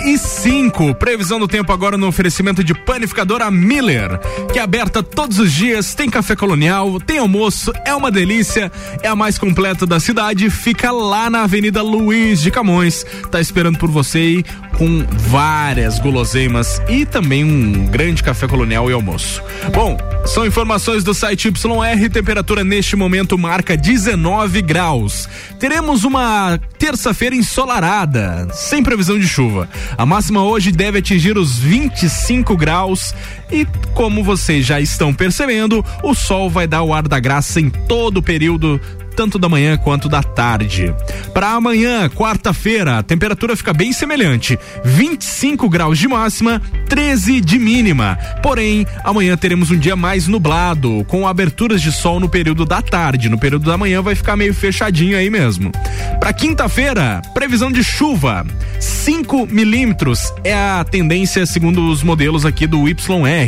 e 5. Previsão do tempo agora no oferecimento de panificadora Miller, que é aberta todos os dias, tem café colonial, tem almoço, é uma delícia, é a mais completa da cidade, fica lá na Avenida Luiz de Camões. Tá esperando por você aí com várias guloseimas e também um grande café colonial e almoço. Bom, são informações do site YR, temperatura neste momento marca 19 graus. Teremos uma terça-feira ensolarada, sem previsão de chuva. A máxima hoje deve atingir os 25 graus e, como vocês já estão percebendo, o sol vai dar o ar da graça em todo o período tanto da manhã quanto da tarde. Para amanhã, quarta-feira, a temperatura fica bem semelhante: 25 graus de máxima, 13 de mínima. Porém, amanhã teremos um dia mais nublado, com aberturas de sol no período da tarde. No período da manhã vai ficar meio fechadinho aí mesmo. Para quinta-feira, previsão de chuva: 5 milímetros é a tendência segundo os modelos aqui do YR.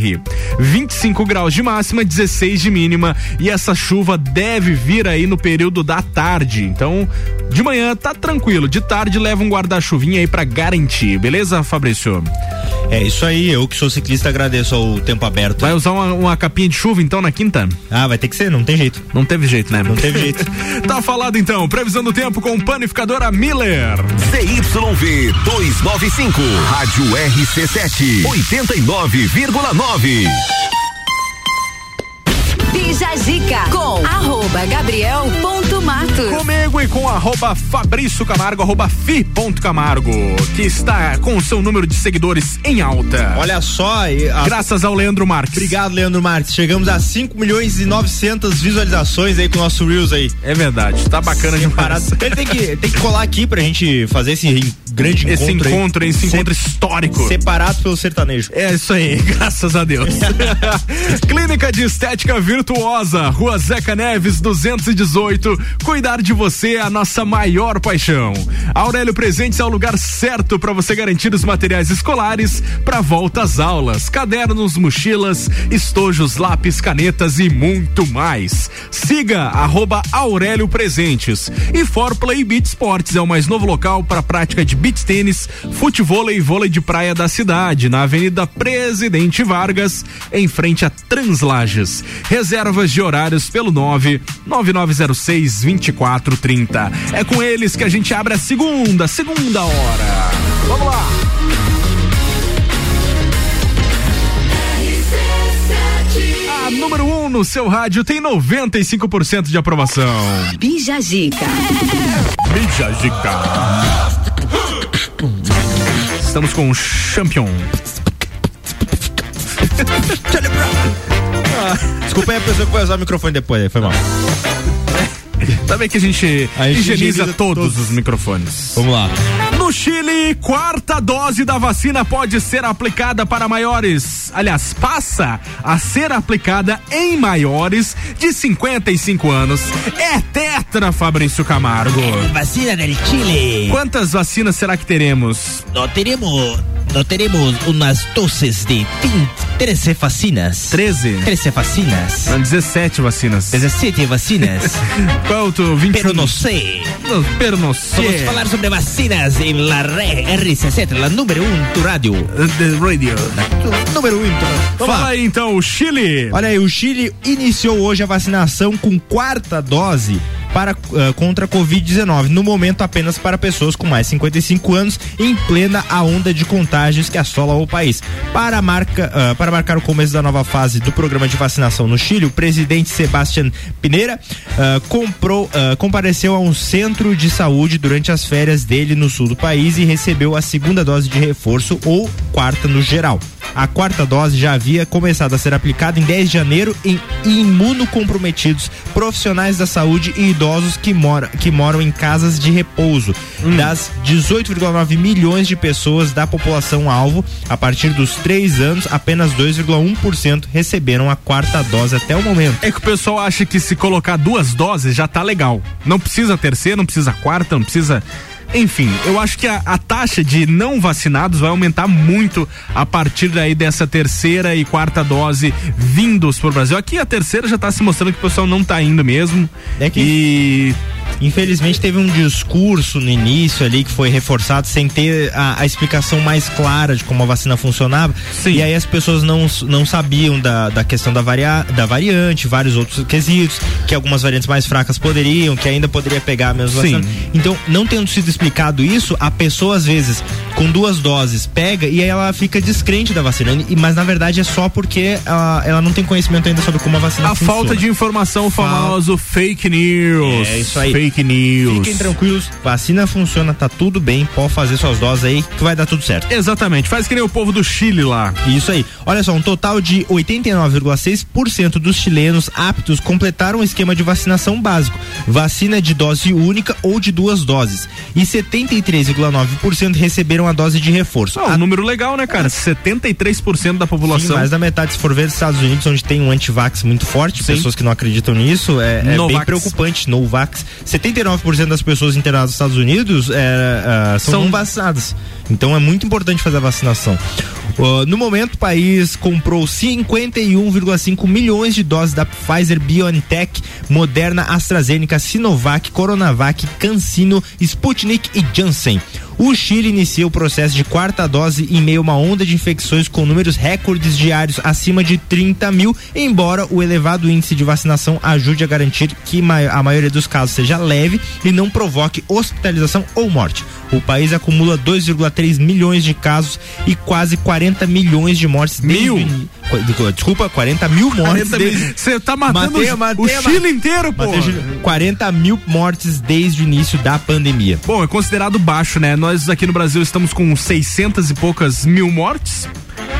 25 graus de máxima, 16 de mínima. E essa chuva deve vir aí no período da tarde. Então, de manhã tá tranquilo, de tarde leva um guarda-chuvinha aí para garantir, beleza, Fabrício? É isso aí, eu que sou ciclista agradeço ao tempo aberto. Vai usar uma, uma capinha de chuva então na quinta? Ah, vai ter que ser, não tem jeito. Não teve jeito, né? Não teve jeito. *laughs* tá falado então, previsão do tempo com panificadora Miller. ZYV 295, Rádio RC7, 89,9. Bija Zica com arroba Gabriel ponto Matos. Comigo e com arroba Fabrício Camargo, arroba fi.camargo, que está com o seu número de seguidores em alta. Olha só. A... Graças ao Leandro Marques. Obrigado, Leandro Marques. Chegamos a 5 milhões e 900 visualizações aí com o nosso Reels aí. É verdade, tá bacana de parado. Ele tem que, tem que colar aqui pra gente fazer esse grande esse encontro. Encontro, aí. esse encontro histórico. Separado pelo sertanejo. É isso aí, *laughs* graças a Deus. *laughs* Clínica de Estética Virtuosa, Rua Zeca Neves, 218. Cuidar de você é a nossa maior paixão. Aurélio Presentes é o lugar certo para você garantir os materiais escolares para volta às aulas, cadernos, mochilas, estojos, lápis, canetas e muito mais. Siga arroba Aurélio Presentes. E For Play Beat Sports é o mais novo local para prática de beach tênis, futebol e vôlei de praia da cidade, na Avenida Presidente Vargas, em frente a Translages. Reservas de horários pelo 9 9906 2430. É com eles que a gente abre a segunda, segunda hora. Vamos lá. A número 1 um no seu rádio tem 95% de aprovação. Bija Zica. Bija Zica. Estamos com o Champion. Desculpa aí a pessoa que vai usar o microfone depois, foi mal. Também que a gente A gente higieniza higieniza todos, todos. os microfones. Vamos lá. Chile, quarta dose da vacina pode ser aplicada para maiores. Aliás, passa a ser aplicada em maiores de 55 anos. É tetra, Fabrício Camargo. Vacina del Chile. Quantas vacinas será que teremos? No tenemos, no tenemos unas dosis de 20, 13 vacinas. 13? 13 vacinas. Não, 17 vacinas. 17 vacinas. Qual é o teu 21? Pero sé. No, pero no sé. Vamos falar sobre vacinas em la re- RC7, la número 1 um do rádio. The radio. Número 1, um, então. Vamos Fala lá. então, o Chile. Olha aí, o Chile iniciou hoje a vacinação com quarta dose para eh, contra a Covid-19, no momento apenas para pessoas com mais de 55 anos, em plena a onda de contágios que assola o país. Para, marca, ah, para marcar o começo da nova fase do programa de vacinação no Chile, o presidente Sebastián Pineira ah, comprou, compareceu a um centro de saúde durante as férias dele no sul do país e recebeu a segunda dose de reforço ou quarta no geral. A quarta dose já havia começado a ser aplicada em 10 de janeiro em imunocomprometidos, profissionais da saúde e idosos que, mora, que moram em casas de repouso. Das 18,9 milhões de pessoas da população alvo, a partir dos 3 anos, apenas 2,1% receberam a quarta dose até o momento. É que o pessoal acha que se colocar duas doses já tá legal. Não precisa terceira, não precisa quarta, não precisa. Enfim, eu acho que a, a taxa de não vacinados vai aumentar muito a partir daí dessa terceira e quarta dose vindos pro Brasil. Aqui a terceira já tá se mostrando que o pessoal não tá indo mesmo. É que E Infelizmente teve um discurso no início ali que foi reforçado sem ter a, a explicação mais clara de como a vacina funcionava. E aí as pessoas não, não sabiam da, da questão da, varia, da variante, vários outros quesitos, que algumas variantes mais fracas poderiam, que ainda poderia pegar Sim. vacina. Então, não tendo sido explicado isso, a pessoa às vezes com duas doses pega e aí ela fica descrente da vacina. Mas na verdade é só porque ela, ela não tem conhecimento ainda sobre como a vacina a funciona. falta de informação, o famoso fake news. É isso aí. Fake news. Fiquem tranquilos, vacina funciona, tá tudo bem, pode fazer suas doses aí que vai dar tudo certo. Exatamente, faz que nem o povo do Chile lá. Isso aí. Olha só, um total de 89,6% dos chilenos aptos completaram o esquema de vacinação básico, vacina de dose única ou de duas doses, e 73,9% receberam a dose de reforço. Ah, um número legal, né, cara? 73% da Sim, população. mais da metade, se for ver os Estados Unidos, onde tem um antivax muito forte, Sim. pessoas que não acreditam nisso, é, é bem Novax. preocupante. No vax. 79% das pessoas internadas nos Estados Unidos é, é, são, São-. Então é muito importante fazer a vacinação. Uh, no momento, o país comprou 51,5 milhões de doses da Pfizer BioNTech, Moderna, AstraZeneca, Sinovac, Coronavac, CanSino, Sputnik e Janssen. O Chile inicia o processo de quarta dose em meio a uma onda de infecções com números recordes diários acima de 30 mil, embora o elevado índice de vacinação ajude a garantir que a maioria dos casos seja leve e não provoque hospitalização ou morte. O país acumula 2,3 milhões de casos e quase 40 milhões de mortes. desde Mil? Qu- Desculpa, 40 mil mortes. 40 desde- mil. Você tá matando o-. Chile inteiro, pô. Matei o Chile. 40 mil mortes desde o início da pandemia. Bom, é considerado baixo, né? Nós aqui no Brasil estamos com 600 e poucas mil mortes.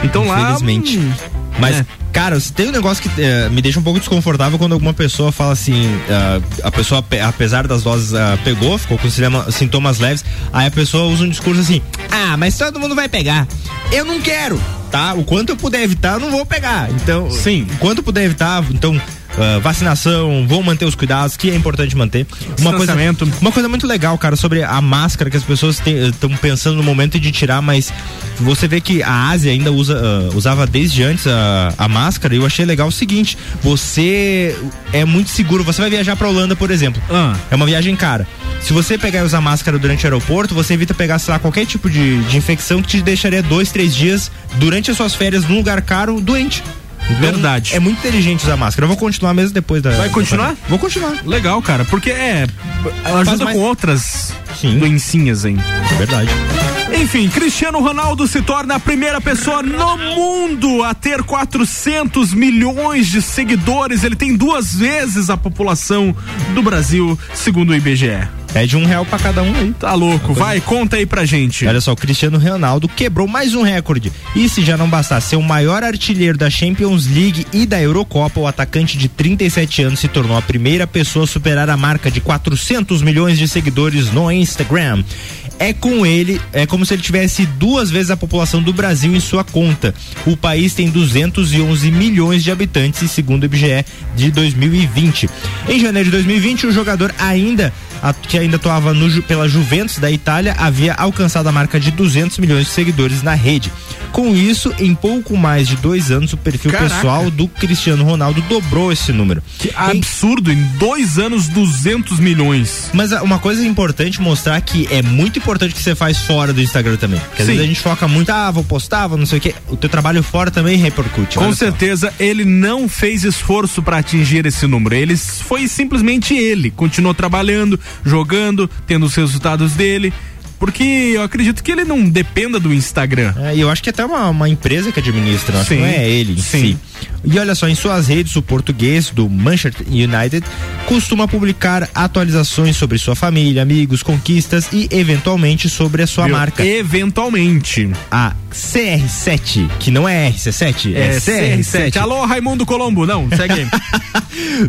Então lá. Infelizmente. hum, Mas, é. cara, tem um negócio que eh, me deixa um pouco desconfortável quando alguma pessoa fala assim, ah, a pessoa, pe- apesar das doses, ah, pegou, ficou com sintomas leves, aí a pessoa usa um discurso assim, ah, mas todo mundo vai pegar. Eu não quero, tá? O quanto eu puder evitar, eu não vou pegar. Então, Sim. o quanto eu puder evitar, então. Ah, vacinação, vão manter os cuidados, que é importante manter. Uma coisa, uma coisa muito legal, cara, sobre a máscara que as pessoas estão pensando no momento de tirar, mas você vê que a Ásia ainda usa, ah, usava desde antes a, a máscara e eu achei legal o seguinte: você é muito seguro. Você vai viajar pra Holanda, por exemplo. Ah. É uma viagem cara. Se você pegar e usar máscara durante o aeroporto, você evita pegar, sei lá, qualquer tipo de, de infecção que te deixaria dois, três dias durante as suas férias num lugar caro doente. Então, Verdade. É muito inteligente usar máscara. Eu vou continuar mesmo depois da. Vai da continuar? pandemia. Vou continuar. Legal, cara. Porque é. Ela ajuda mais- com outras Sim. doencinhas, hein? É verdade. Enfim, Cristiano Ronaldo se torna a primeira pessoa no mundo a ter 400 milhões de seguidores. Ele tem duas vezes a população do Brasil, segundo o IBGE. Pede um real pra cada um aí. Tá louco, vai, conta aí pra gente. Olha só, o Cristiano Ronaldo quebrou mais um recorde. E se já não bastasse ser o maior artilheiro da Champions League e da Eurocopa, o atacante de 37 anos se tornou a primeira pessoa a superar a marca de 400 milhões de seguidores no Instagram. É com ele, é como se ele tivesse duas vezes a população do Brasil em sua conta. O país tem 211 milhões de habitantes, segundo o IBGE de 2020. Em janeiro de 2020, o jogador ainda que ainda atuava no pela Juventus da Itália havia alcançado a marca de 200 milhões de seguidores na rede. Com isso, em pouco mais de dois anos, o perfil Caraca. pessoal do Cristiano Ronaldo dobrou esse número. Que absurdo, em dois anos, 200 milhões. Mas ah, uma coisa importante mostrar que é muito importante que você faz fora do Instagram também. Porque às Sim. vezes a gente foca muito, ah, vou postar, vou não sei o quê. O teu trabalho fora também repercute. Com olha só. certeza ele não fez esforço pra atingir esse número. Ele foi simplesmente ele. Continuou trabalhando, jogando, tendo os resultados dele. Porque eu acredito que ele não dependa do Instagram. É, eu acho que é até uma, uma empresa que administra, Sim, não é ele em sim. si. E olha só, em suas redes, o português do Manchester United costuma publicar atualizações sobre sua família, amigos, conquistas e, eventualmente, sobre a sua Viu? marca. Eventualmente. A CR7, que não é RC7, É, é, CR7. CR7. Alô, Raimundo Colombo. Não, segue aí. *laughs*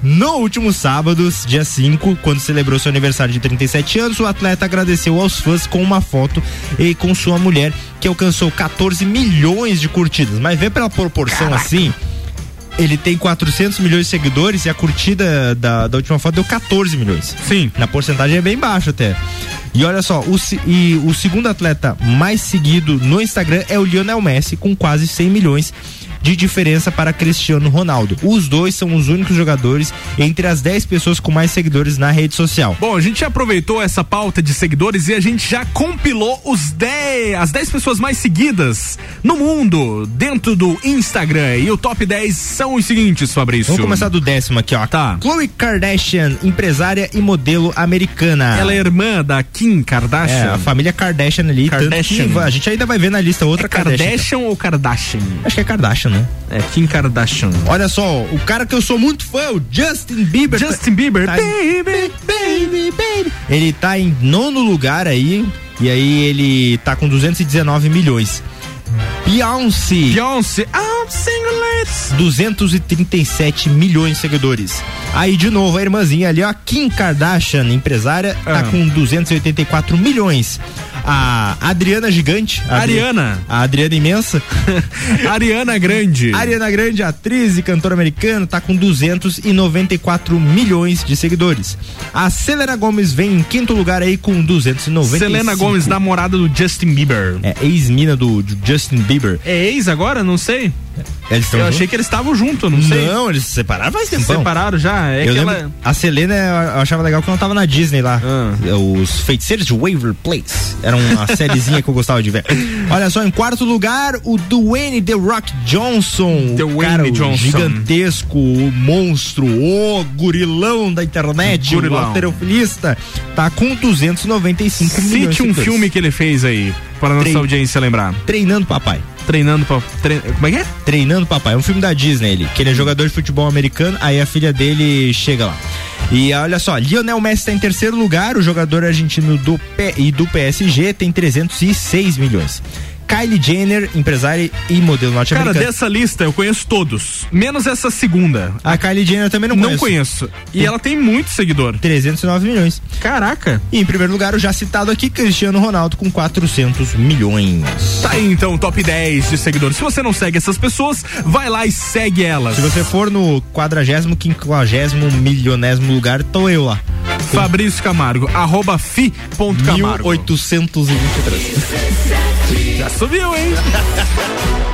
No último sábado, dia 5, quando celebrou seu aniversário de 37 anos, o atleta agradeceu aos fãs com uma foto e com sua mulher, que alcançou 14 milhões de curtidas. Mas vê pela proporção assim. Ele tem 400 milhões de seguidores e a curtida da, da última foto deu 14 milhões. Sim. Na porcentagem é bem baixo até. E olha só, o, e o segundo atleta mais seguido no Instagram é o Lionel Messi, com quase 100 milhões de diferença para Cristiano Ronaldo. Os dois são os únicos jogadores entre as 10 pessoas com mais seguidores na rede social. Bom, a gente já aproveitou essa pauta de seguidores e a gente já compilou os 10, as 10 pessoas mais seguidas no mundo dentro do Instagram. E o top 10 são os seguintes, Fabrício. Vamos começar do décimo aqui, ó. Tá. Khloe Kardashian, empresária e modelo americana. Ela é irmã da Kim Kardashian. É, a família Kardashian ali. Kardashian. a gente ainda vai ver na lista outra É Kardashian ou Kardashian? Acho que é Kardashian, né? É Kim Kardashian. Olha só, o cara que eu sou muito fã, o Justin Bieber. Justin Bieber, tá- baby, baby, baby. Ele tá em nono lugar aí, e aí ele tá com 219 milhões. Beyoncé. Beyoncé, I'm single ladies. 237 milhões de seguidores. Aí de novo a irmãzinha ali, ó, Kim Kardashian, empresária, tá Ah. com 284 milhões. A Adriana Gigante. a Ariana. A Adriana Imensa. *laughs* Ariana Grande. Ariana Grande, atriz e cantora americana, tá com 294 milhões de seguidores. A Selena Gomes vem em quinto lugar aí com 295. Selena Gomes, namorada do Justin Bieber. É ex-mina do, do Justin Bieber. É ex agora? Não sei. Eles Eu achei que eles estavam juntos, não sei. Não, eles se separaram faz Se tempo. separaram já. É eu ela. a Selena eu achava legal que ela tava na Disney lá. Ah. Os Feiticeiros de Waver Place. Era uma *laughs* sériezinha que eu gostava de ver. Olha só, em quarto lugar, o Dwayne The Rock Johnson. Dwayne o cara, o Johnson. gigantesco, o monstro, o gurilão da internet, Gurilão. o alterofilista. Tá com 295 milhões de Cite um filme que ele fez aí, para nossa Três. audiência lembrar. Treinando Papai. Treinando pra. Como é que é? Treinando Papai. É um filme da Disney ele, que ele é jogador de futebol americano, aí a filha dele chega lá. E olha só, Lionel Messi está em terceiro lugar, o jogador argentino do P e do PSG tem 306 milhões. Kylie Jenner, empresária e modelo Cara, norte-americana. dessa lista eu conheço todos. Menos essa segunda. A Kylie Jenner eu também não Não conheço. conheço. E ela tem muito seguidor. 309 milhões. Caraca. E em primeiro lugar, o já citado aqui, Cristiano Ronaldo, com 400 milhões. Tá aí então o top 10 de seguidores. Se você não segue essas pessoas, vai lá e segue elas. Se você for no quadragésimo, quinquagésimo, milionésimo lugar, tô eu lá. Fabrício Camargo, arroba fi.camargo. 1823. Já subiu, hein? *laughs*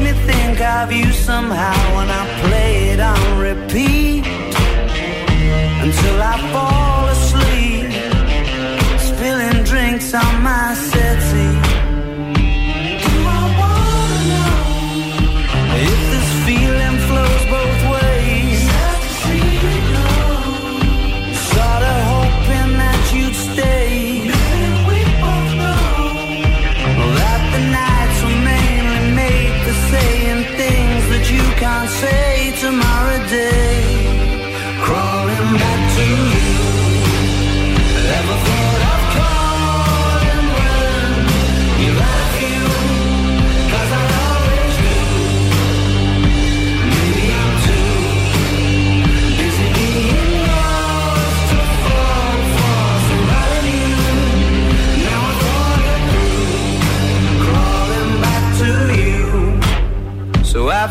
makes me think of you somehow when I play it on repeat until I fall asleep, spilling drinks on my settee.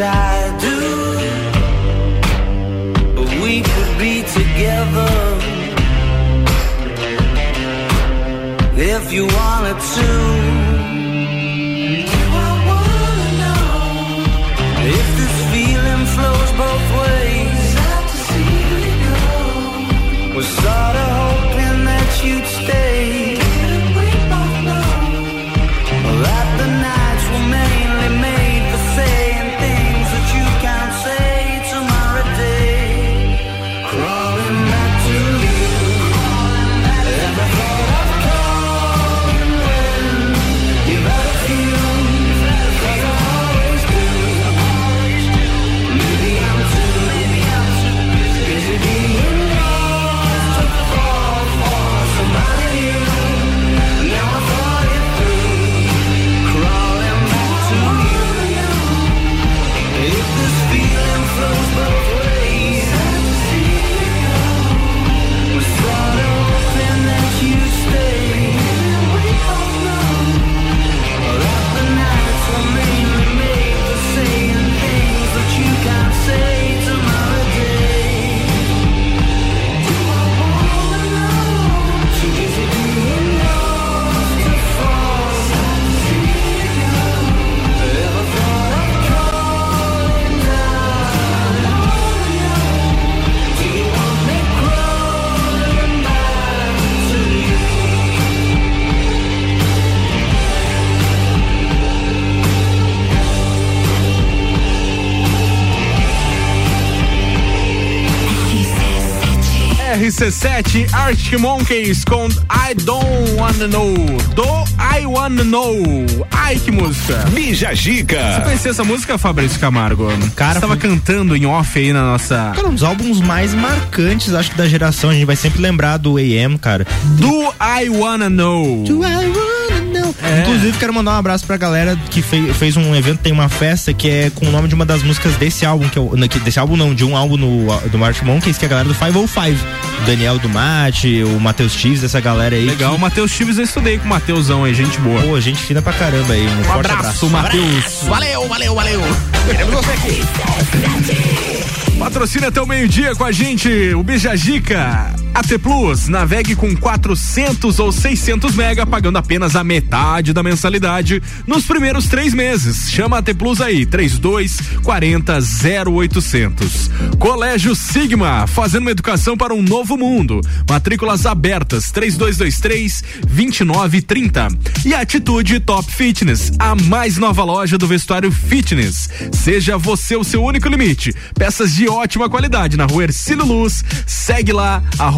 I do. We could be together if you wanted to. I wanna know if this feeling flows both ways? Was sorta hoping that you'd stay. RC7 Arctic Monkeys com I Don't Wanna Know. Do I Wanna Know. Ai, que música. Bija Você Gica. conhecia essa música, Fabrício Camargo? Cara, Você tava foi- cantando em off aí na nossa. Cara, um dos álbuns mais marcantes, acho que da geração. A gente vai sempre lembrar do AM, cara. Do I Wanna Know. É. Inclusive, quero mandar um abraço pra galera que fez, fez um evento, tem uma festa que é com o nome de uma das músicas desse álbum, que é o, que- desse álbum não, de um álbum no, do March Monkeys, que é a galera do 505. O Daniel Dumati, o Matheus Chives, essa galera aí. Legal, o Matheus Chives eu estudei com o Mateusão aí, gente boa. Pô, gente fina pra caramba aí. Um, Um forte abraço, abraço. Matheus. Valeu, valeu, valeu. Queremos você aqui. Patrocina até o meio-dia com a gente, o Bijagica. AT Plus, navegue com 400 ou 600 mega, pagando apenas a metade da mensalidade nos primeiros três meses. Chama AT Plus aí, 32 40 0800. Colégio Sigma, fazendo uma educação para um novo mundo. Matrículas abertas, 3223 2930. E Atitude Top Fitness, a mais nova loja do vestuário fitness. Seja você o seu único limite. Peças de ótima qualidade na rua Ercílio Luz. Segue lá, arroba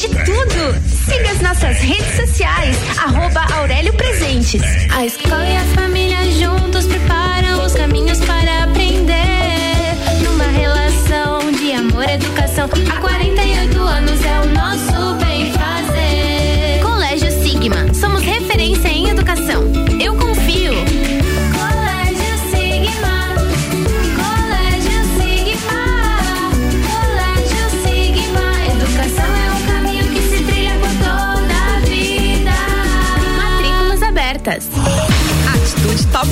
de tudo. Siga as nossas redes sociais, arroba Aurélio Presentes. A escola e a família juntos preparam os caminhos para aprender. Numa relação de amor educação, há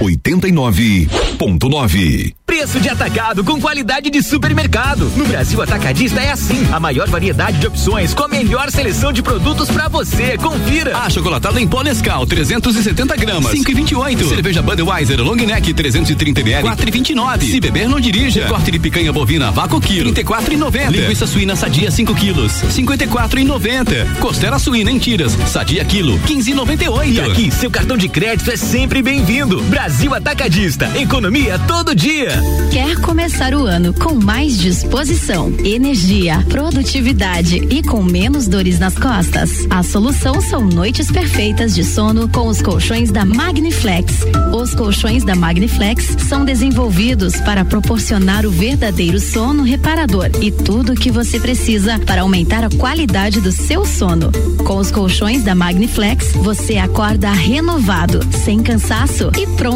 89.9. Preço de atacado com qualidade de supermercado. No Brasil Atacadista é assim. A maior variedade de opções com a melhor seleção de produtos pra você. Confira. Ah, chocolatada em pó Nescau, 370 gramas, 5,28. Cerveja Budweiser Long Neck, 330 ml, 4,29. Se beber, não dirija. Corte de picanha bovina vácuo quilo, 34,90. Linguiça suína sadia 5 quilos, 54,90. Costela suína em tiras, sadia quilo, 15,98. E aqui, seu cartão de crédito é sempre bem-vindo. Brasil Atacadista. Economia todo dia. Quer começar o ano com mais disposição, energia, produtividade e com menos dores nas costas? A solução são noites perfeitas de sono com os colchões da Magniflex. Os colchões da Magniflex são desenvolvidos para proporcionar o verdadeiro sono reparador e tudo o que você precisa para aumentar a qualidade do seu sono. Com os colchões da Magniflex, você acorda renovado, sem cansaço e pronto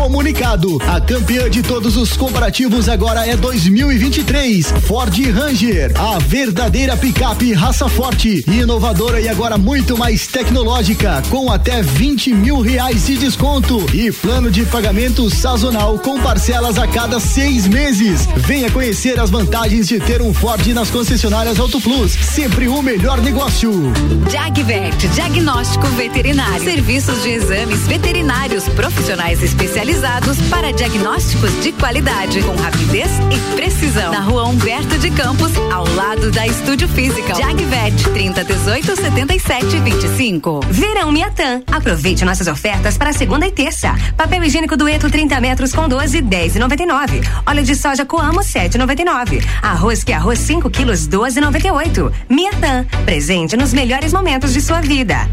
Comunicado: a campeã de todos os comparativos agora é 2023. Ford Ranger, a verdadeira picape raça forte, inovadora e agora muito mais tecnológica, com até 20 mil reais de desconto e plano de pagamento sazonal com parcelas a cada seis meses. Venha conhecer as vantagens de ter um Ford nas concessionárias Auto Plus. Sempre o melhor negócio. Jagvet, diagnóstico veterinário. Serviços de exames veterinários profissionais especializados para diagnósticos de qualidade, com rapidez e precisão. Na rua Humberto de Campos, ao lado da Estúdio Física. Jagvet, 30 18 77 25. Verão Miatã. Aproveite nossas ofertas para segunda e terça. Papel higiênico dueto 30 metros com 12, 10,99. Óleo de soja Coamo 7,99. Arroz que é arroz 5 quilos 12,98. Miatã. Presente nos melhores momentos de sua vida.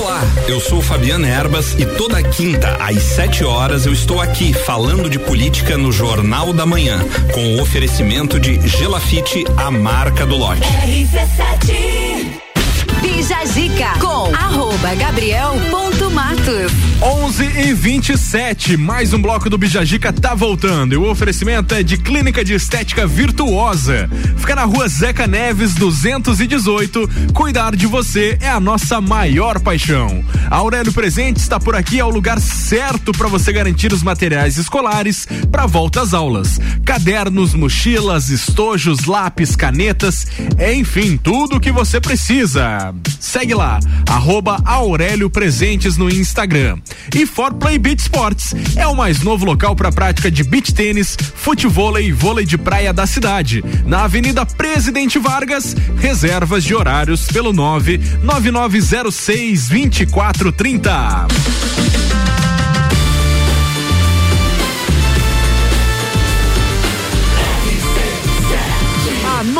Olá, eu sou Fabiana Erbas e toda quinta às 7 horas horas eu estou aqui falando de política no Jornal da Manhã, com o oferecimento de Gelafite, a marca do lote. RC7 Bijagica com arroba Gabriel ponto 11 e 27, mais um bloco do Bijagica tá voltando e o oferecimento é de Clínica de Estética Virtuosa. Fica na rua Zeca Neves 218. Cuidar de você é a nossa maior paixão. A Aurélio Presente está por aqui, é o lugar certo para você garantir os materiais escolares para volta às aulas: cadernos, mochilas, estojos, lápis, canetas, enfim, tudo o que você precisa. Segue lá, arroba Aurélio Presentes no Instagram. E For Play Beach Sports é o mais novo local para prática de beach tênis, futevôlei e vôlei de praia da cidade. Na Avenida Presidente Vargas, reservas de horários pelo 99906 2430.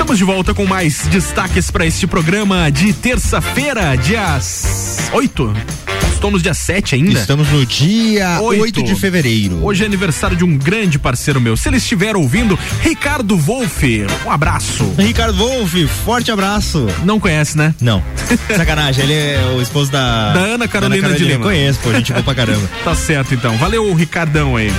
estamos de volta com mais destaques para este programa de terça-feira, dia 8. Estamos no dia 7 ainda? Estamos no dia 8, de fevereiro. Hoje é aniversário de um grande parceiro meu. Se ele estiver ouvindo, Ricardo Wolff, um abraço. Ricardo Wolff, forte abraço. Não conhece, né? Não. Sacanagem, ele é o esposo da. Da Ana Carolina, Ana de Lima. Conheço, pô, gente boa pra caramba. tá certo então. Valeu, Ricardão aí.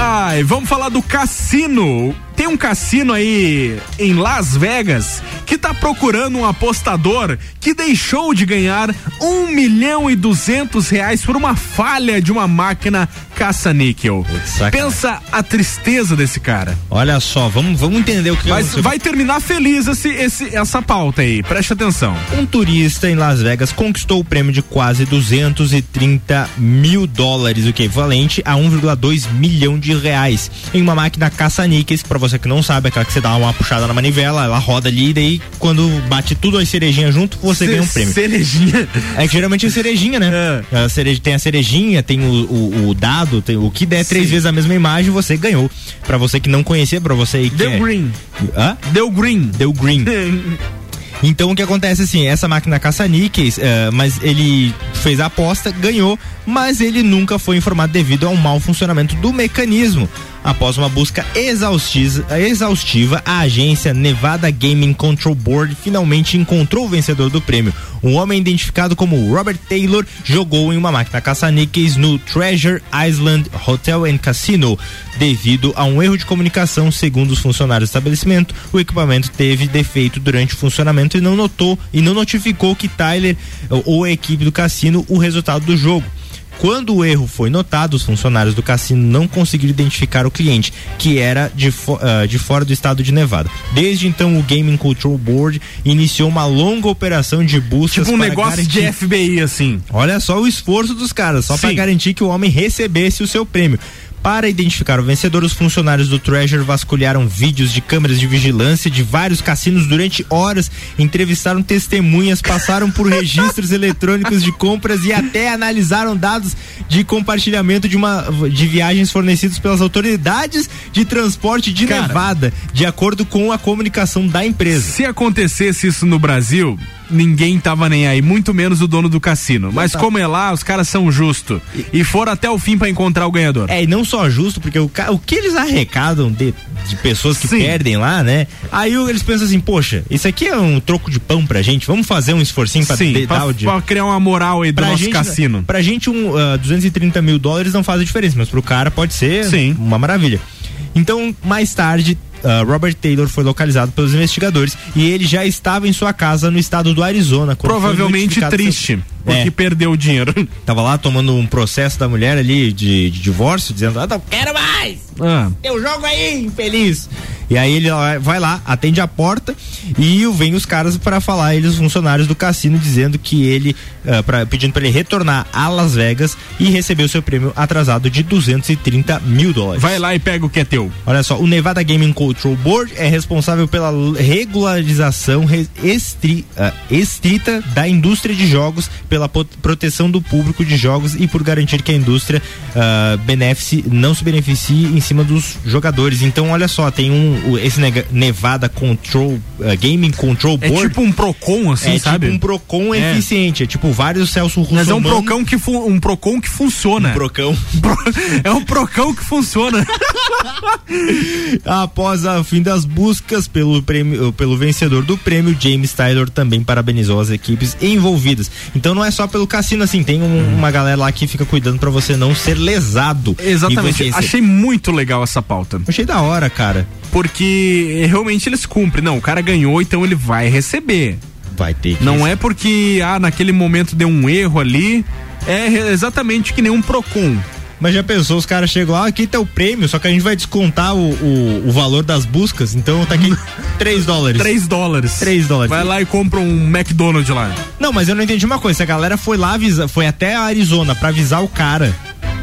Ai, vamos falar do cassino. Tem um cassino aí em Las Vegas que tá procurando um apostador que deixou de ganhar um milhão e duzentos reais por uma falha de uma máquina caça-níquel. Pensa a tristeza desse cara. Olha só, vamos, vamos entender o que Mas aconteceu. vai terminar feliz esse, esse, essa pauta aí, preste atenção. Um turista em Las Vegas conquistou o prêmio de quase 230 mil dólares, o que é equivalente a 1,2 milhão de reais, em uma máquina caça-níqueis, pra você que não sabe, aquela que você dá uma puxada na manivela, ela roda ali, e daí quando bate tudo as cerejinhas junto, você Ce- ganha um prêmio. Cerejinha. É que geralmente é cerejinha, né? A cereja, tem a cerejinha, tem o, o- o dado, tem o que der três Sim. vezes a mesma imagem, você ganhou. Pra você que não conhecia, pra você que Deu é- green. Hã? Deu green. Deu green. *laughs* Então o que acontece assim, essa máquina caça-níqueis, eh, mas ele fez a aposta, ganhou, mas ele nunca foi informado devido ao mau funcionamento do mecanismo. Após uma busca exaustiva, a agência Nevada Gaming Control Board finalmente encontrou o vencedor do prêmio. Um homem identificado como Robert Taylor jogou em uma máquina caça-níqueis no Treasure Island Hotel and Casino. Devido a um erro de comunicação, segundo os funcionários do estabelecimento, o equipamento teve defeito durante o funcionamento e não notou e não notificou que Tyler ou a equipe do cassino o resultado do jogo. Quando o erro foi notado, os funcionários do cassino não conseguiram identificar o cliente, que era de, ah, de fora do estado de Nevada. Desde então, o Gaming Control Board iniciou uma longa operação de buscas Tipo um negócio de garantir- FBI, assim. Olha só o esforço dos caras, só para garantir que o homem recebesse o seu prêmio. Para identificar o vencedor, os funcionários do Treasure vasculharam vídeos de câmeras de vigilância de vários cassinos durante horas, entrevistaram testemunhas, passaram por registros eletrônicos de compras e até analisaram dados de compartilhamento de uma de viagens fornecidos pelas autoridades de transporte de Cara. Nevada, de acordo com a comunicação da empresa. Se acontecesse isso no Brasil, ninguém tava nem aí, muito menos o dono do cassino. Mas tá. como é lá, os caras são justos e foram até o fim pra encontrar o ganhador. É, e não só justo, porque o, o que eles arrecadam de, de pessoas que Sim. perdem lá, né? Aí eles pensam assim, poxa, isso aqui é um troco de pão pra gente, vamos fazer um esforcinho pra Sim, de- pra, dar pra criar uma moral aí do Pra nosso gente, cassino. Pra gente, um, ah, 230 mil dólares não faz a diferença, mas pro cara pode ser Sim. uma maravilha. Então, mais tarde, ah, Robert Taylor foi localizado pelos investigadores e ele já estava em sua casa no estado do Arizona. Provavelmente triste, seu- porque É. perdeu o dinheiro. *laughs* Tava lá tomando um processo da mulher ali de, de divórcio, dizendo, ah, não quero mais! Ah. Teu jogo aí, infeliz! E aí ele vai lá, atende a porta e vem os caras para falar, eles, os funcionários do cassino, dizendo que ele, ah, pra- pedindo para ele retornar a Las Vegas e receber o seu prêmio atrasado de 230 mil dólares. Vai lá e pega o que é teu. Olha só, o Nevada Gaming Control Board é responsável pela regularização re- estri- ah, estrita da indústria de jogos, pela po- proteção do público de jogos e por garantir que a indústria ah, beneficie- não se beneficie em cima dos jogadores. Então, olha só, tem um esse Nevada Control ah, Gaming Control É Board. tipo um Procon, assim, é sabe? tipo um Procon É. eficiente, é tipo vários Celso Russo. Mas é um Procon que, um Procon que funciona. Um Procão. *laughs* é um Procão que funciona. *laughs* Após o fim das buscas pelo prêmio, pelo vencedor do prêmio, James Tyler também parabenizou as equipes envolvidas. Então não é só pelo cassino assim, tem um- uma galera lá que fica cuidando pra você não ser lesado. Exatamente. Você- Achei muito legal essa pauta. Achei da hora, cara. Porque realmente eles cumprem. Não, o cara ganhou, então ele vai receber. Vai ter que Não é porque, ah, naquele momento deu um erro ali. É exatamente que nem um Procon. Mas já pensou, os caras chegam lá, ah, aqui tá o prêmio, só que a gente vai descontar o, o, o valor das buscas, então tá aqui *laughs* 3 dólares. 3 dólares. 3 dólares. Vai lá e compra um McDonald's lá. Não, mas eu não entendi uma coisa, a galera foi lá avisar, foi até a Arizona para avisar o cara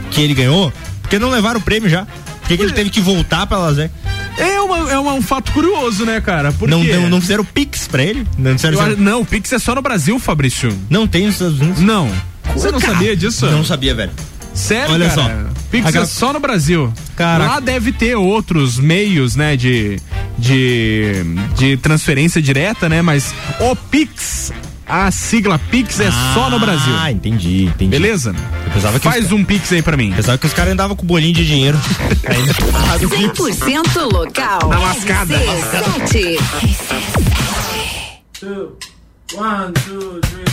que ele ganhou, porque não levaram o prêmio já. Por que, ele teve que voltar pra Las Vegas? É, uma, é uma, um fato curioso, né, cara? Por não, não, não, fizeram Pix pra ele? Não, fizeram, não, o Pix é só no Brasil, Fabrício. Não tem nos Estados Unidos? Não. Você não sabia disso? Não sabia, velho. Sério, Olha cara? só. Pix H... é só no Brasil. Caraca. Lá deve ter outros meios, né, de, de, de transferência direta, né? Mas o Pix a sigla Pix é ah, só no ah, Brasil. Ah, entendi, entendi. Beleza? Faz os... um Pix aí pra mim. Pensava que os caras andavam com bolinho de dinheiro. 100% local. Na lascada. RC7. One, two, three,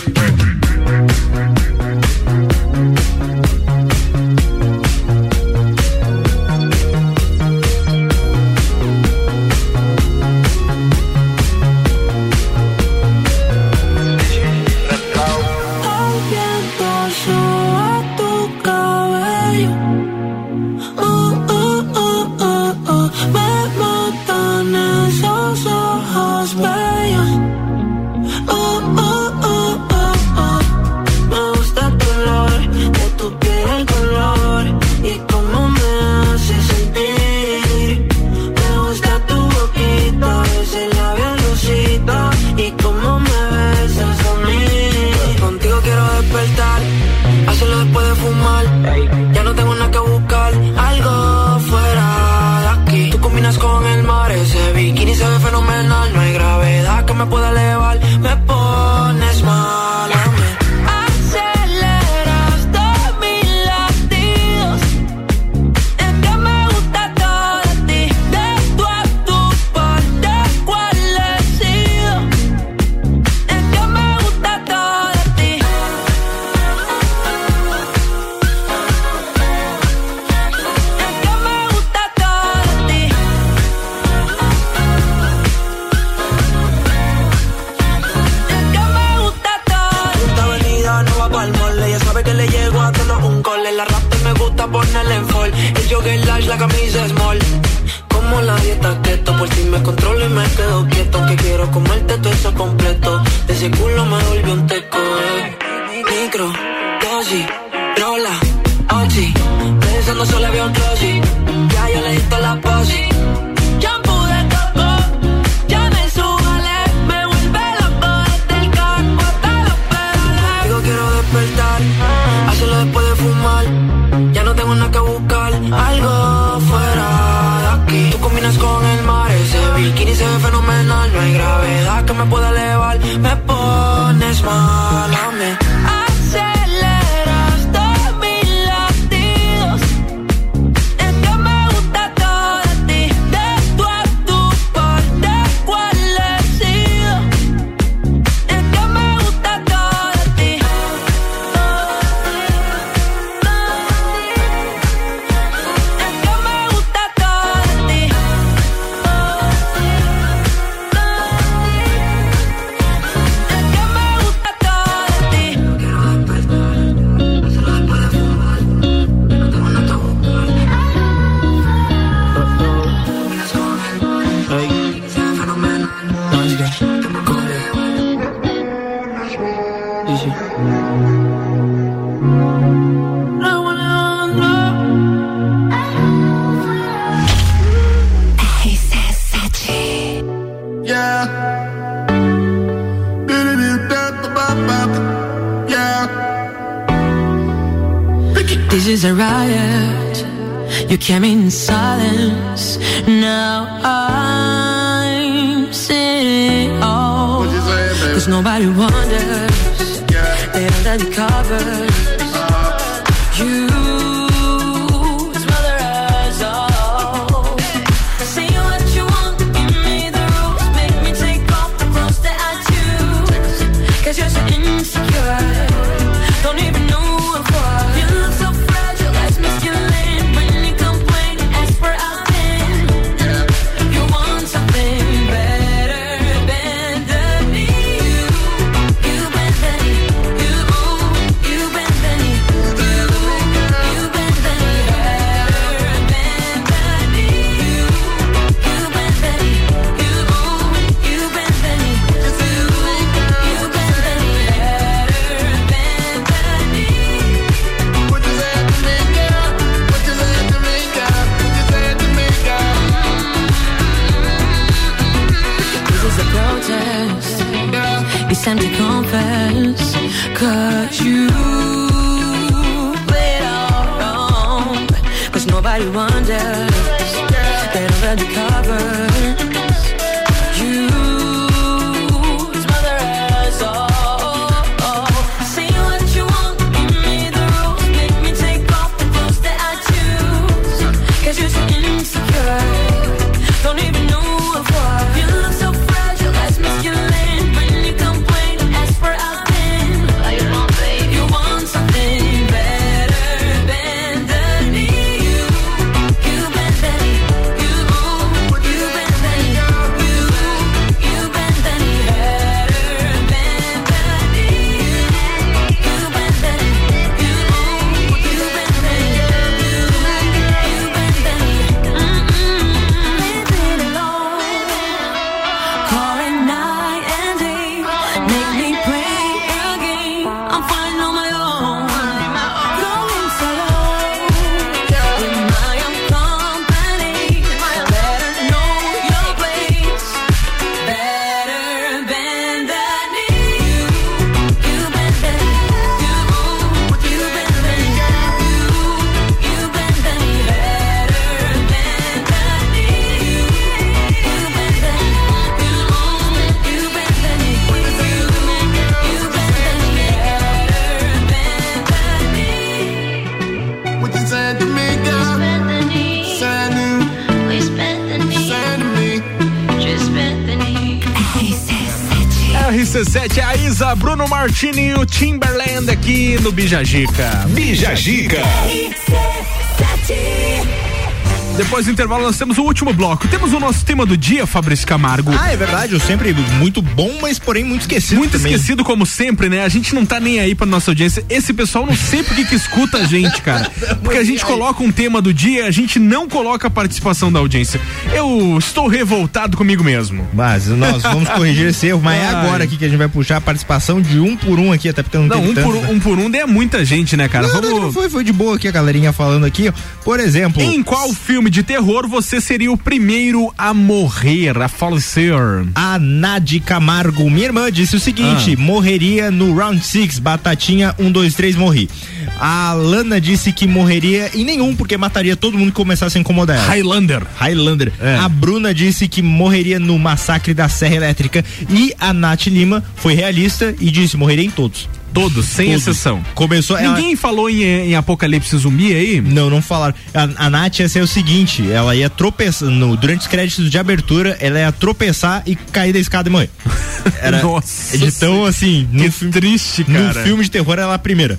Martini e o Timberland aqui no Bijagica. Bijagica. Depois do intervalo, nós temos o último bloco. Temos o nosso tema do dia, Fabrício Camargo. Ah, é verdade, eu sempre muito bom, mas porém muito esquecido Muito também. esquecido, como sempre, né? A gente não tá nem aí pra nossa audiência. Esse pessoal não sei por que que escuta a gente, cara. Porque a gente coloca um tema do dia, a gente não coloca a participação da audiência. Eu estou revoltado comigo mesmo. Mas nós vamos corrigir esse erro, mas é agora aqui que a gente vai puxar a participação de um por um aqui, até porque não, Não, um tanto, por, né? um por um é muita gente, né, cara? Não, Vamos. não, não foi, foi de boa aqui a galerinha falando aqui. ó. Por exemplo, Em qual filme de terror você seria o primeiro a morrer, a falecer? a Nadi Camargo, minha irmã, disse o seguinte: Ah. morreria no round 6, batatinha 1, 2, 3, morri. A Lana disse que morreria em nenhum, porque mataria todo mundo que começasse a incomodar ela. Highlander. Highlander. É. A Bruna disse que morreria no massacre da Serra Elétrica. E a Nath Lima foi realista e disse: morreria em todos. Todos, sem Todos. exceção. Começou ela- Ninguém falou em, em Apocalipse Zumbi aí? Não, não falaram. A, a Nath ia ser o seguinte: ela ia tropeçar. No, durante os créditos de abertura, ela ia tropeçar e cair da escada e morrer. *laughs* Era Nossa de tão assim. No, fi- triste, no cara. filme de terror, ela é a primeira.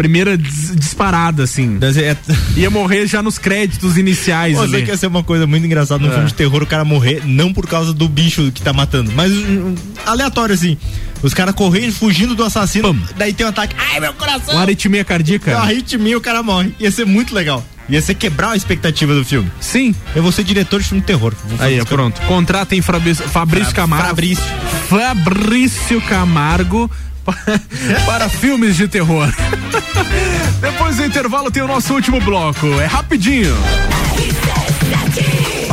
Primeira dis- disparada, assim. É, Ia morrer já nos créditos iniciais ali. Você quer ser uma coisa muito engraçada num É. filme de terror, o cara morrer, não por causa do bicho que tá matando, mas hum, aleatório assim. Os caras correndo, fugindo do assassino, daí tem um ataque. Ai, meu coração! Uma aritmia cardíaca? Uma arritmia, o cara morre. Ia ser muito legal. Ia ser quebrar a expectativa do filme. Sim. Eu vou ser diretor de filme de terror. Aí, isso. pronto. Contratem Fabrício, Fabrício Camargo. Fabrício. Fabrício Camargo *laughs* para filmes de terror. *laughs* Depois do intervalo tem o nosso último bloco. É rapidinho.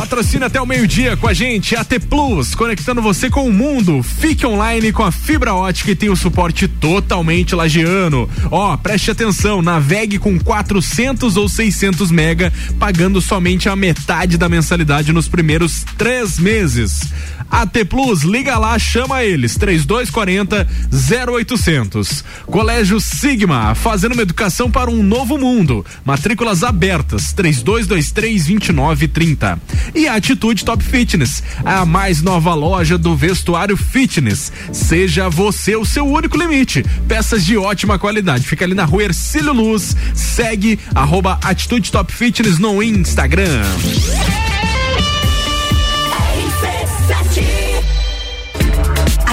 Patrocina até o meio-dia com a gente, AT Plus, conectando você com o mundo. Fique online com a fibra ótica e tem o suporte totalmente lagiano. Ó, preste atenção, navegue com 400 ou 600 mega, pagando somente a metade da mensalidade nos primeiros três meses. AT Plus, liga lá, chama eles, 3240 0800. Colégio Sigma, fazendo uma educação para um novo mundo. Matrículas abertas, 3223 2930. E a Atitude Top Fitness, a mais nova loja do vestuário fitness. Seja você o seu único limite. Peças de ótima qualidade. Fica ali na rua Ercílio Luz. Segue arroba Atitude Top Fitness no Instagram.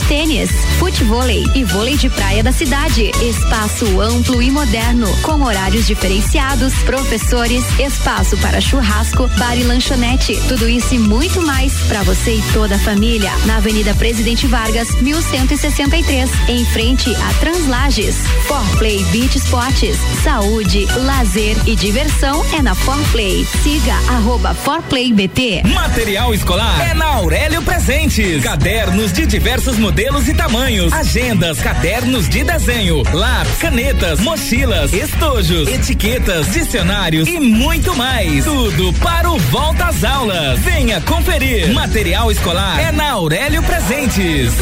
Tênis, Futevôlei e vôlei de praia da cidade. Espaço amplo e moderno, com horários diferenciados, professores, espaço para churrasco, bar e lanchonete. Tudo isso e muito mais para você e toda a família. Na Avenida Presidente Vargas, 1163, em frente a Translages. Forplay Beach Esportes, saúde, lazer e diversão é na Forplay. Siga arroba ForplayBT. Material escolar é na Aurélio Presentes. Cadernos de diversos modelos e tamanhos. Agendas, cadernos de desenho, lápis, canetas, mochilas, estojos, etiquetas, dicionários e muito mais. Tudo para o volta às aulas. Venha conferir. Material escolar é na Aurélio Presentes.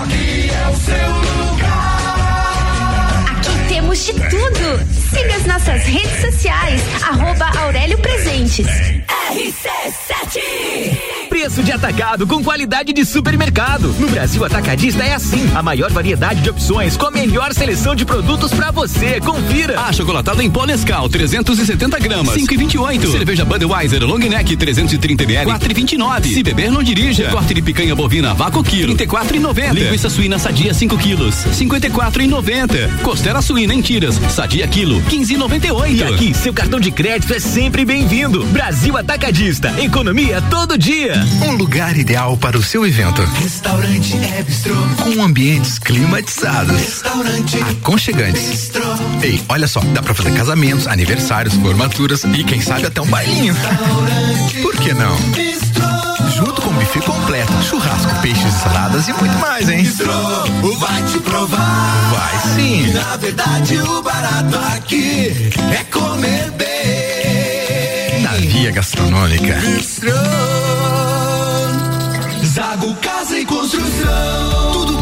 Aqui é o seu lugar. Aqui temos de tudo. Siga as nossas redes sociais. Arroba Aurélio Presentes. RC7 Preço de atacado com qualidade de supermercado. No Brasil Atacadista é assim. A maior variedade de opções com a melhor seleção de produtos pra você. Confira. Achocolatado em pó Nescau, 370 gramas, 5,28. Cerveja Budweiser Long Neck, 330 ml, 4,29. Se beber, não dirija. Corte de picanha bovina vácuo quilo, 34,90. Linguiça suína sadia 5 quilos, 54,90. Costela suína em tiras, sadia quilo, 15,98. E aqui, seu cartão de crédito é sempre bem-vindo. Brasil Atacadista. Economia todo dia. Um lugar ideal para o seu evento. Restaurante é bistrô. Com ambientes climatizados. Restaurante Aconchegantes. bistrô. Ei, olha só, dá pra fazer casamentos, aniversários, formaturas e quem sabe até um bailinho. Por que não? Junto com buffet completo, churrasco, peixes, saladas e muito mais, hein? Bistrô, vai te provar. Vai sim. Na verdade, o barato aqui é comer bem. Na via gastronômica. Bistrô. Zago Casa e Construção. Tudo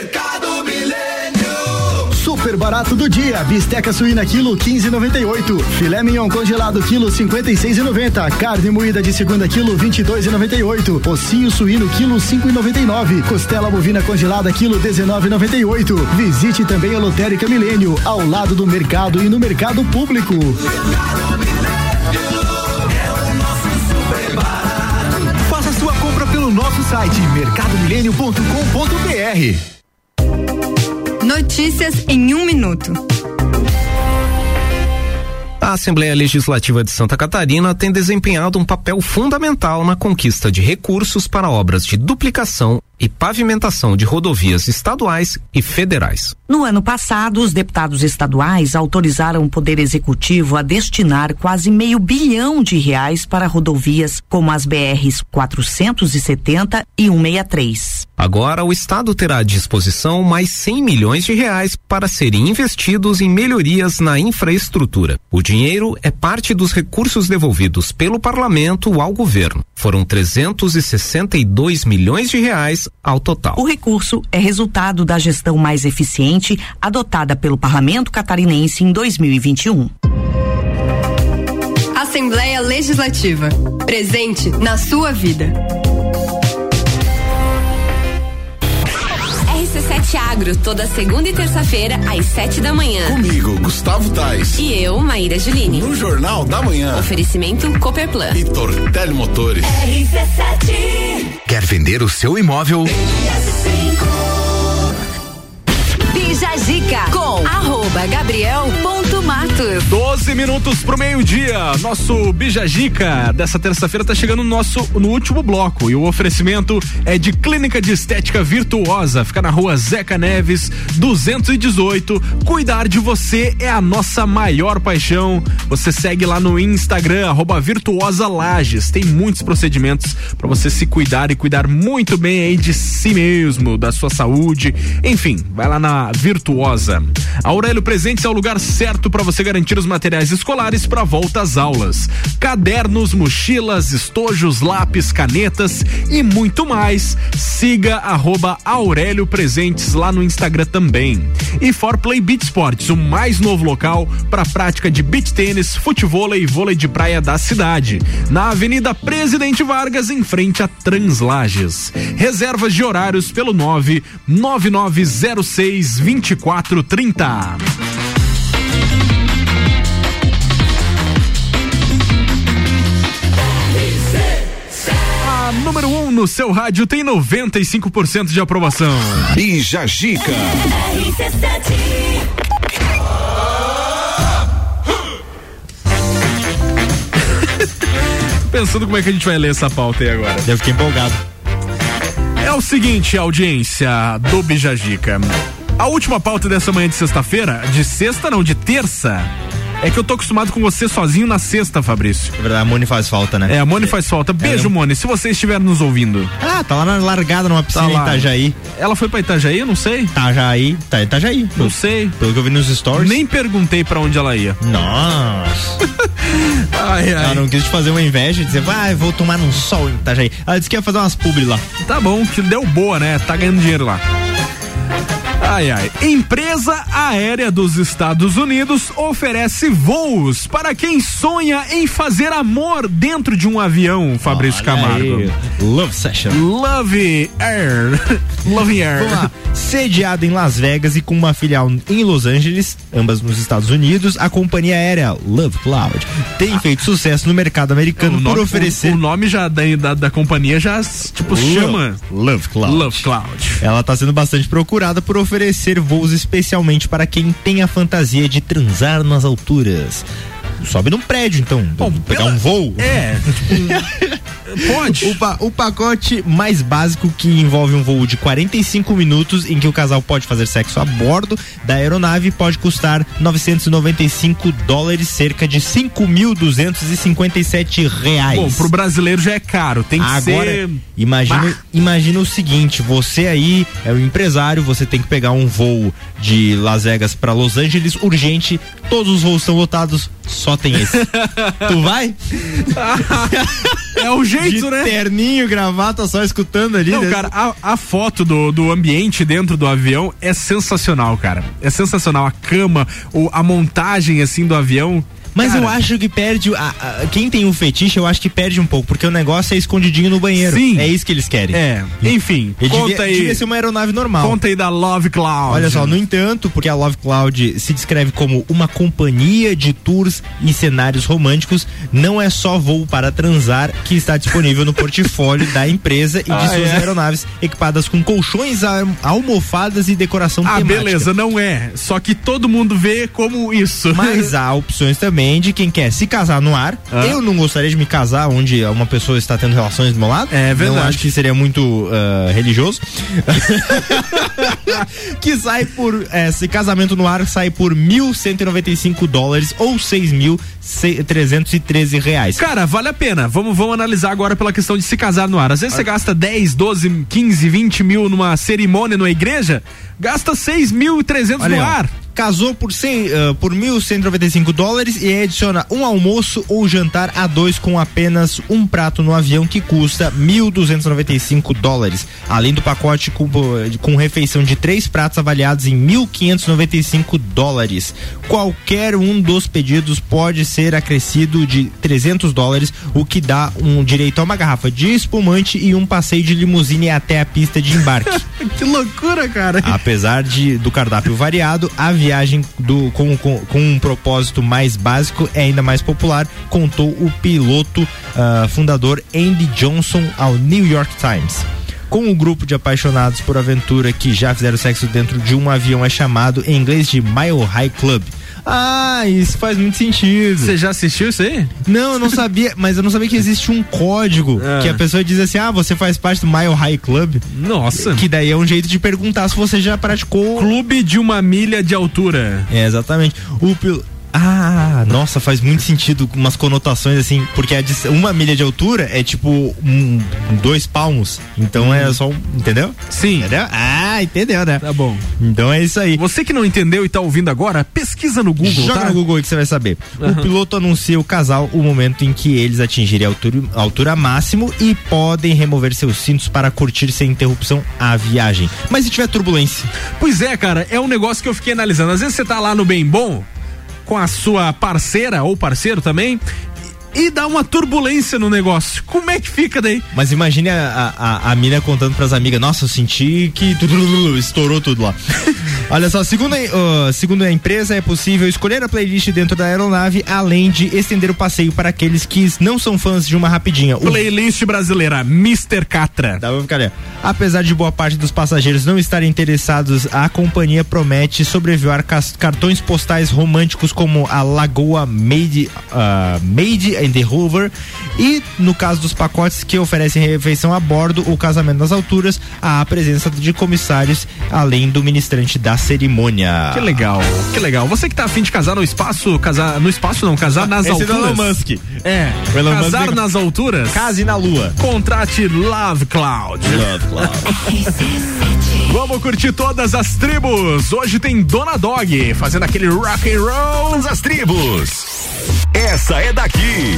Mercado Milênio. Super barato do dia. Bisteca suína quilo 15,98. Filé mignon congelado quilo 56,90. Carne moída de segunda quilo 22,98. Ossinho suíno quilo 5,99. Costela bovina congelada quilo 19,98. Visite também a Lotérica Milênio ao lado do mercado e no mercado público. Faça sua compra pelo nosso site mercadomilênio.com.br. Notícias em um minuto. A Assembleia Legislativa de Santa Catarina tem desempenhado um papel fundamental na conquista de recursos para obras de duplicação e pavimentação de rodovias estaduais e federais. No ano passado, os deputados estaduais autorizaram o Poder Executivo a destinar quase meio bilhão de reais para rodovias como as BRs 470 e 163. Agora, o Estado terá à disposição mais 100 milhões de reais para serem investidos em melhorias na infraestrutura. O dinheiro é parte dos recursos devolvidos pelo parlamento ao governo. Foram 362 milhões de reais ao total. O recurso é resultado da gestão mais eficiente adotada pelo Parlamento Catarinense em 2021. Assembleia Legislativa. Presente na sua vida. RC7 Agro, toda segunda e terça-feira, às sete da manhã. Comigo, Gustavo Tais. E eu, Maíra Juline. No Jornal da Manhã. Oferecimento Cooperplan. E Tortelli Motores. RC7. Quer vender o seu imóvel? Bija Zica com arroba gabriel.matos. 12 minutos pro meio-dia. Nosso Bijagica dessa terça-feira tá chegando no nosso no último bloco. E o oferecimento é de Clínica de Estética Virtuosa. Fica na rua Zeca Neves, 218. Cuidar de você é a nossa maior paixão. Você segue lá no Instagram, arroba Virtuosa Lages. Tem muitos procedimentos para você se cuidar e cuidar muito bem aí de si mesmo, da sua saúde. Enfim, vai lá na Virtuosa. Aurélio Presentes é o lugar certo para você garantir os materiais escolares para volta às aulas. Cadernos, mochilas, estojos, lápis, canetas e muito mais. Siga arroba Aurélio Presentes lá no Instagram também. E For Play Beach Sports, o mais novo local para prática de beach tênis, futebol e vôlei de praia da cidade. Na Avenida Presidente Vargas, em frente a Translages. Reservas de horários pelo 99906 2430. A número 1 um no seu rádio tem 95% de aprovação. Bija Gica. *laughs* Pensando como é que a gente vai ler essa pauta aí agora. Eu fiquei empolgado. É o seguinte, audiência do Bijagica. A última pauta dessa manhã de sexta-feira, de sexta não, de terça, é que eu tô acostumado com você sozinho na sexta, Fabrício. É verdade, a Moni faz falta, né? É, a Moni faz falta. Beijo, Moni, se você estiver nos ouvindo. Ah, tá lá na largada numa piscina Tá em. Itajaí. Ela foi pra Itajaí? Eu não sei. Itajaí, tá Itajaí. Não sei. Pelo que eu vi nos stories. Nem perguntei pra onde ela ia. Nossa. *laughs* Ai, ai. Ela não quis te fazer uma inveja e dizer, vai, vou tomar um sol em Itajaí. Ela disse que ia fazer umas publi lá. Tá bom, que deu boa, né? Tá ganhando dinheiro lá. Ai, ai. Empresa aérea dos Estados Unidos oferece voos para quem sonha em fazer amor dentro de um avião, Fabrício Olha Camargo. aí. Love Session. Love Air. *laughs* Love Air. Vamos lá. Sediada em Las Vegas e com uma filial em Los Angeles, ambas nos Estados Unidos, a companhia aérea Love Cloud tem feito sucesso no mercado americano O por nome, oferecer o, o nome já da, da, da companhia já, tipo, Love- chama Love Cloud. Love Cloud. Ela está sendo bastante procurada por oferecer voos especialmente para quem tem a fantasia de transar nas alturas. Sobe num prédio, então. pegar um voo. É, tipo, *laughs* pode. O, pa- o pacote mais básico que envolve um voo de 45 minutos em que o casal pode fazer sexo a bordo da aeronave pode custar 995 dólares, cerca de 5.257 reais. Bom, pro brasileiro já é caro, tem que Agora, ser. imagina, Bah. imagina o seguinte: você aí é um empresário, você tem que pegar um voo de Las Vegas para Los Angeles urgente, todos os voos são lotados, só tem esse. *laughs* tu vai? É o jeito, de né? Terninho, gravata, só escutando ali. Não, né? cara, a, a foto do, do ambiente dentro do avião é sensacional, cara. É sensacional. A cama, o, a montagem, assim, do avião. Mas Cara, eu acho que perde. a- a- quem tem um fetiche, eu acho que perde um pouco, porque o negócio é escondidinho no banheiro. Sim. É isso que eles querem. É, enfim, Ele conta devia, aí. devia ser uma aeronave normal. Conta aí da Love Cloud. Olha só, no entanto, porque a Love Cloud se descreve como uma companhia de tours e cenários românticos, não é só voo para transar que está disponível no portfólio da empresa e de Ah, suas é? aeronaves equipadas com colchões, al- almofadas e decoração Ah, temática. beleza, não é. Só que todo mundo vê como isso. Mas *laughs* há opções também de quem quer se casar no ar. Ah. Eu não gostaria de me casar onde uma pessoa está tendo relações do meu lado. É verdade. Não acho que seria muito ah, religioso. *laughs* que sai por. esse casamento no ar sai por 1.195 dólares ou 6.313 reais. Cara, vale a pena. Vamos, vamos analisar agora pela questão de se casar no ar. Às vezes você gasta 10, 12, 15, 20 mil numa cerimônia numa igreja, gasta 6.300 no Olha, ó, ar. Casou por, cem, ah, por 1.195 dólares e adiciona um almoço ou jantar a dois com apenas um prato no avião que custa 1.295 dólares. Além do pacote com, com refeição de três pratos avaliados em 1.595 dólares. Qualquer um dos pedidos pode ser acrescido de 300 dólares, o que dá um direito a uma garrafa de espumante e um passeio de limusine até a pista de embarque. *laughs* que loucura, cara. Apesar de, do cardápio variado, a viagem do, com, com, com um propósito mais básico é ainda mais popular, contou o piloto ah, fundador Andy Johnson ao New York Times. com um grupo de apaixonados por aventura que já fizeram sexo dentro de um avião é chamado em inglês de Mile High Club. Ah, isso faz muito sentido. Você já assistiu isso aí? Não, eu não sabia, mas eu não sabia que existe um código Ah. que a pessoa diz assim: ah, você faz parte do Mile High Club. Nossa. Que daí é um jeito de perguntar se você já praticou. Clube de uma milha de altura. É, exatamente. O pil... Ah, nossa, faz muito sentido umas conotações assim, porque uma milha de altura é tipo um, dois palmos. Então é só um. Entendeu? Sim. Entendeu? Ah, entendeu, né? Tá bom. Então é isso aí. Você que não entendeu e tá ouvindo agora, pesquisa no Google, Joga tá? no Google aí que você vai saber. Aham. O piloto anuncia o casal o momento em que eles atingirem a altura, a altura máximo e podem remover seus cintos para curtir sem interrupção a viagem. Mas se tiver turbulência? Pois é, cara, é um negócio que eu fiquei analisando. Às vezes você tá lá no bem bom com a sua parceira ou parceiro também e dá uma turbulência no negócio. Como é que fica daí? Mas imagine a, a, a mina contando pras amigas, nossa, eu senti que *laughs* estourou tudo lá. *laughs* Olha só, segundo, a- uh, segundo a empresa, é possível escolher a playlist dentro da aeronave, além de estender o passeio para aqueles que não são fãs de uma rapidinha. O Playlist brasileira, Mr. Catra. Dá pra ficar ali. Apesar de boa parte dos passageiros não estarem interessados, a companhia promete sobrevoar cartões postais românticos como a Lagoa Made, ah, Made in the Hoover e, no caso dos pacotes que oferecem refeição a bordo, o casamento nas alturas, há a presença de comissários, além do ministrante da cerimônia. Que legal, que legal. Você que tá afim de casar no espaço, casar no espaço não, casar nas Esse é do alturas. Elon Musk. É, O Elon Musk casar é- nas alturas. Case na lua. Contrate Love Cloud. Love Cloud. *laughs* Vamos curtir todas as tribos. Hoje tem Dona Dog fazendo aquele rock and roll. Todas as tribos. Essa é daqui.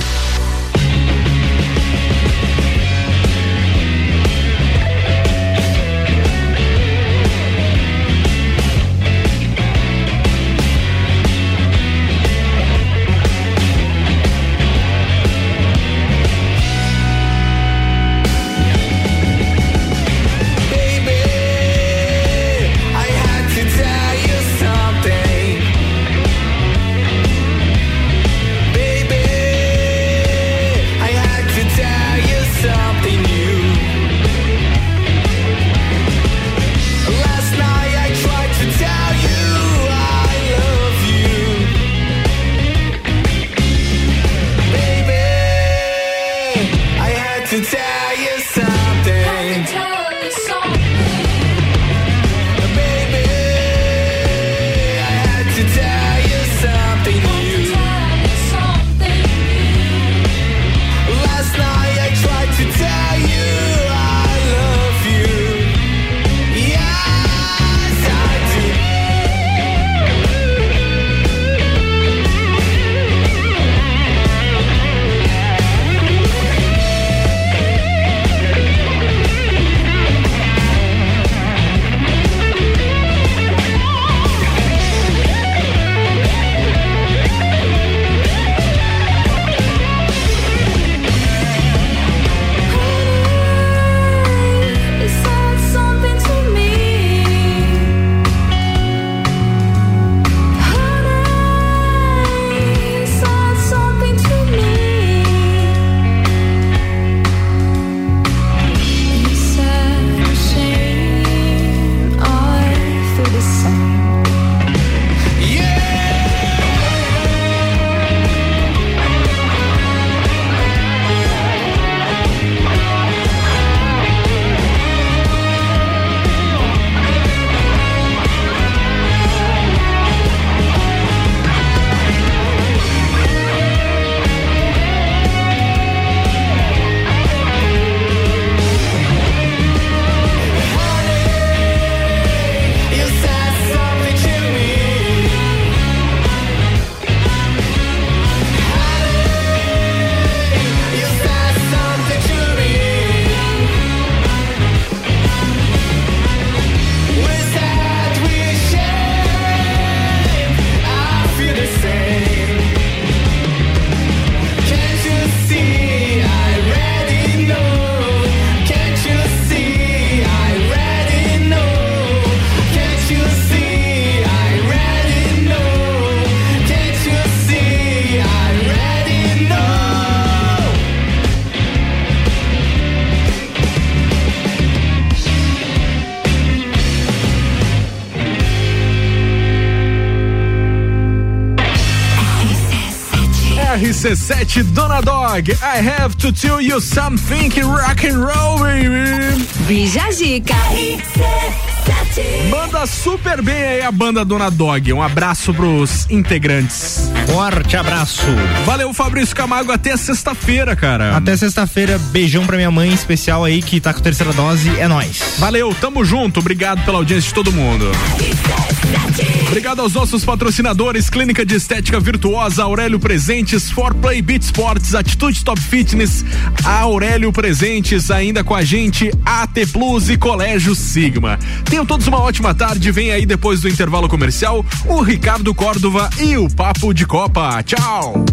RC7 Dona Dog, I have to tell you something rock and roll, baby. Bija Zica. Manda super bem aí a banda Dona Dog. Um abraço pros integrantes. Forte abraço. Valeu, Fabrício Camargo. Até sexta-feira, cara. Até sexta-feira, beijão pra minha mãe especial aí que tá com a terceira dose. É nóis. Valeu, tamo junto. Obrigado pela audiência de todo mundo. Obrigado aos nossos patrocinadores, Clínica de Estética Virtuosa, Aurélio Presentes, For Play Beat Sports, Atitude Top Fitness, Aurélio Presentes, ainda com a gente, AT Plus e Colégio Sigma. Tenham todos uma ótima tarde, vem aí depois do intervalo comercial, o Ricardo Córdova e o Papo de Copa. Tchau!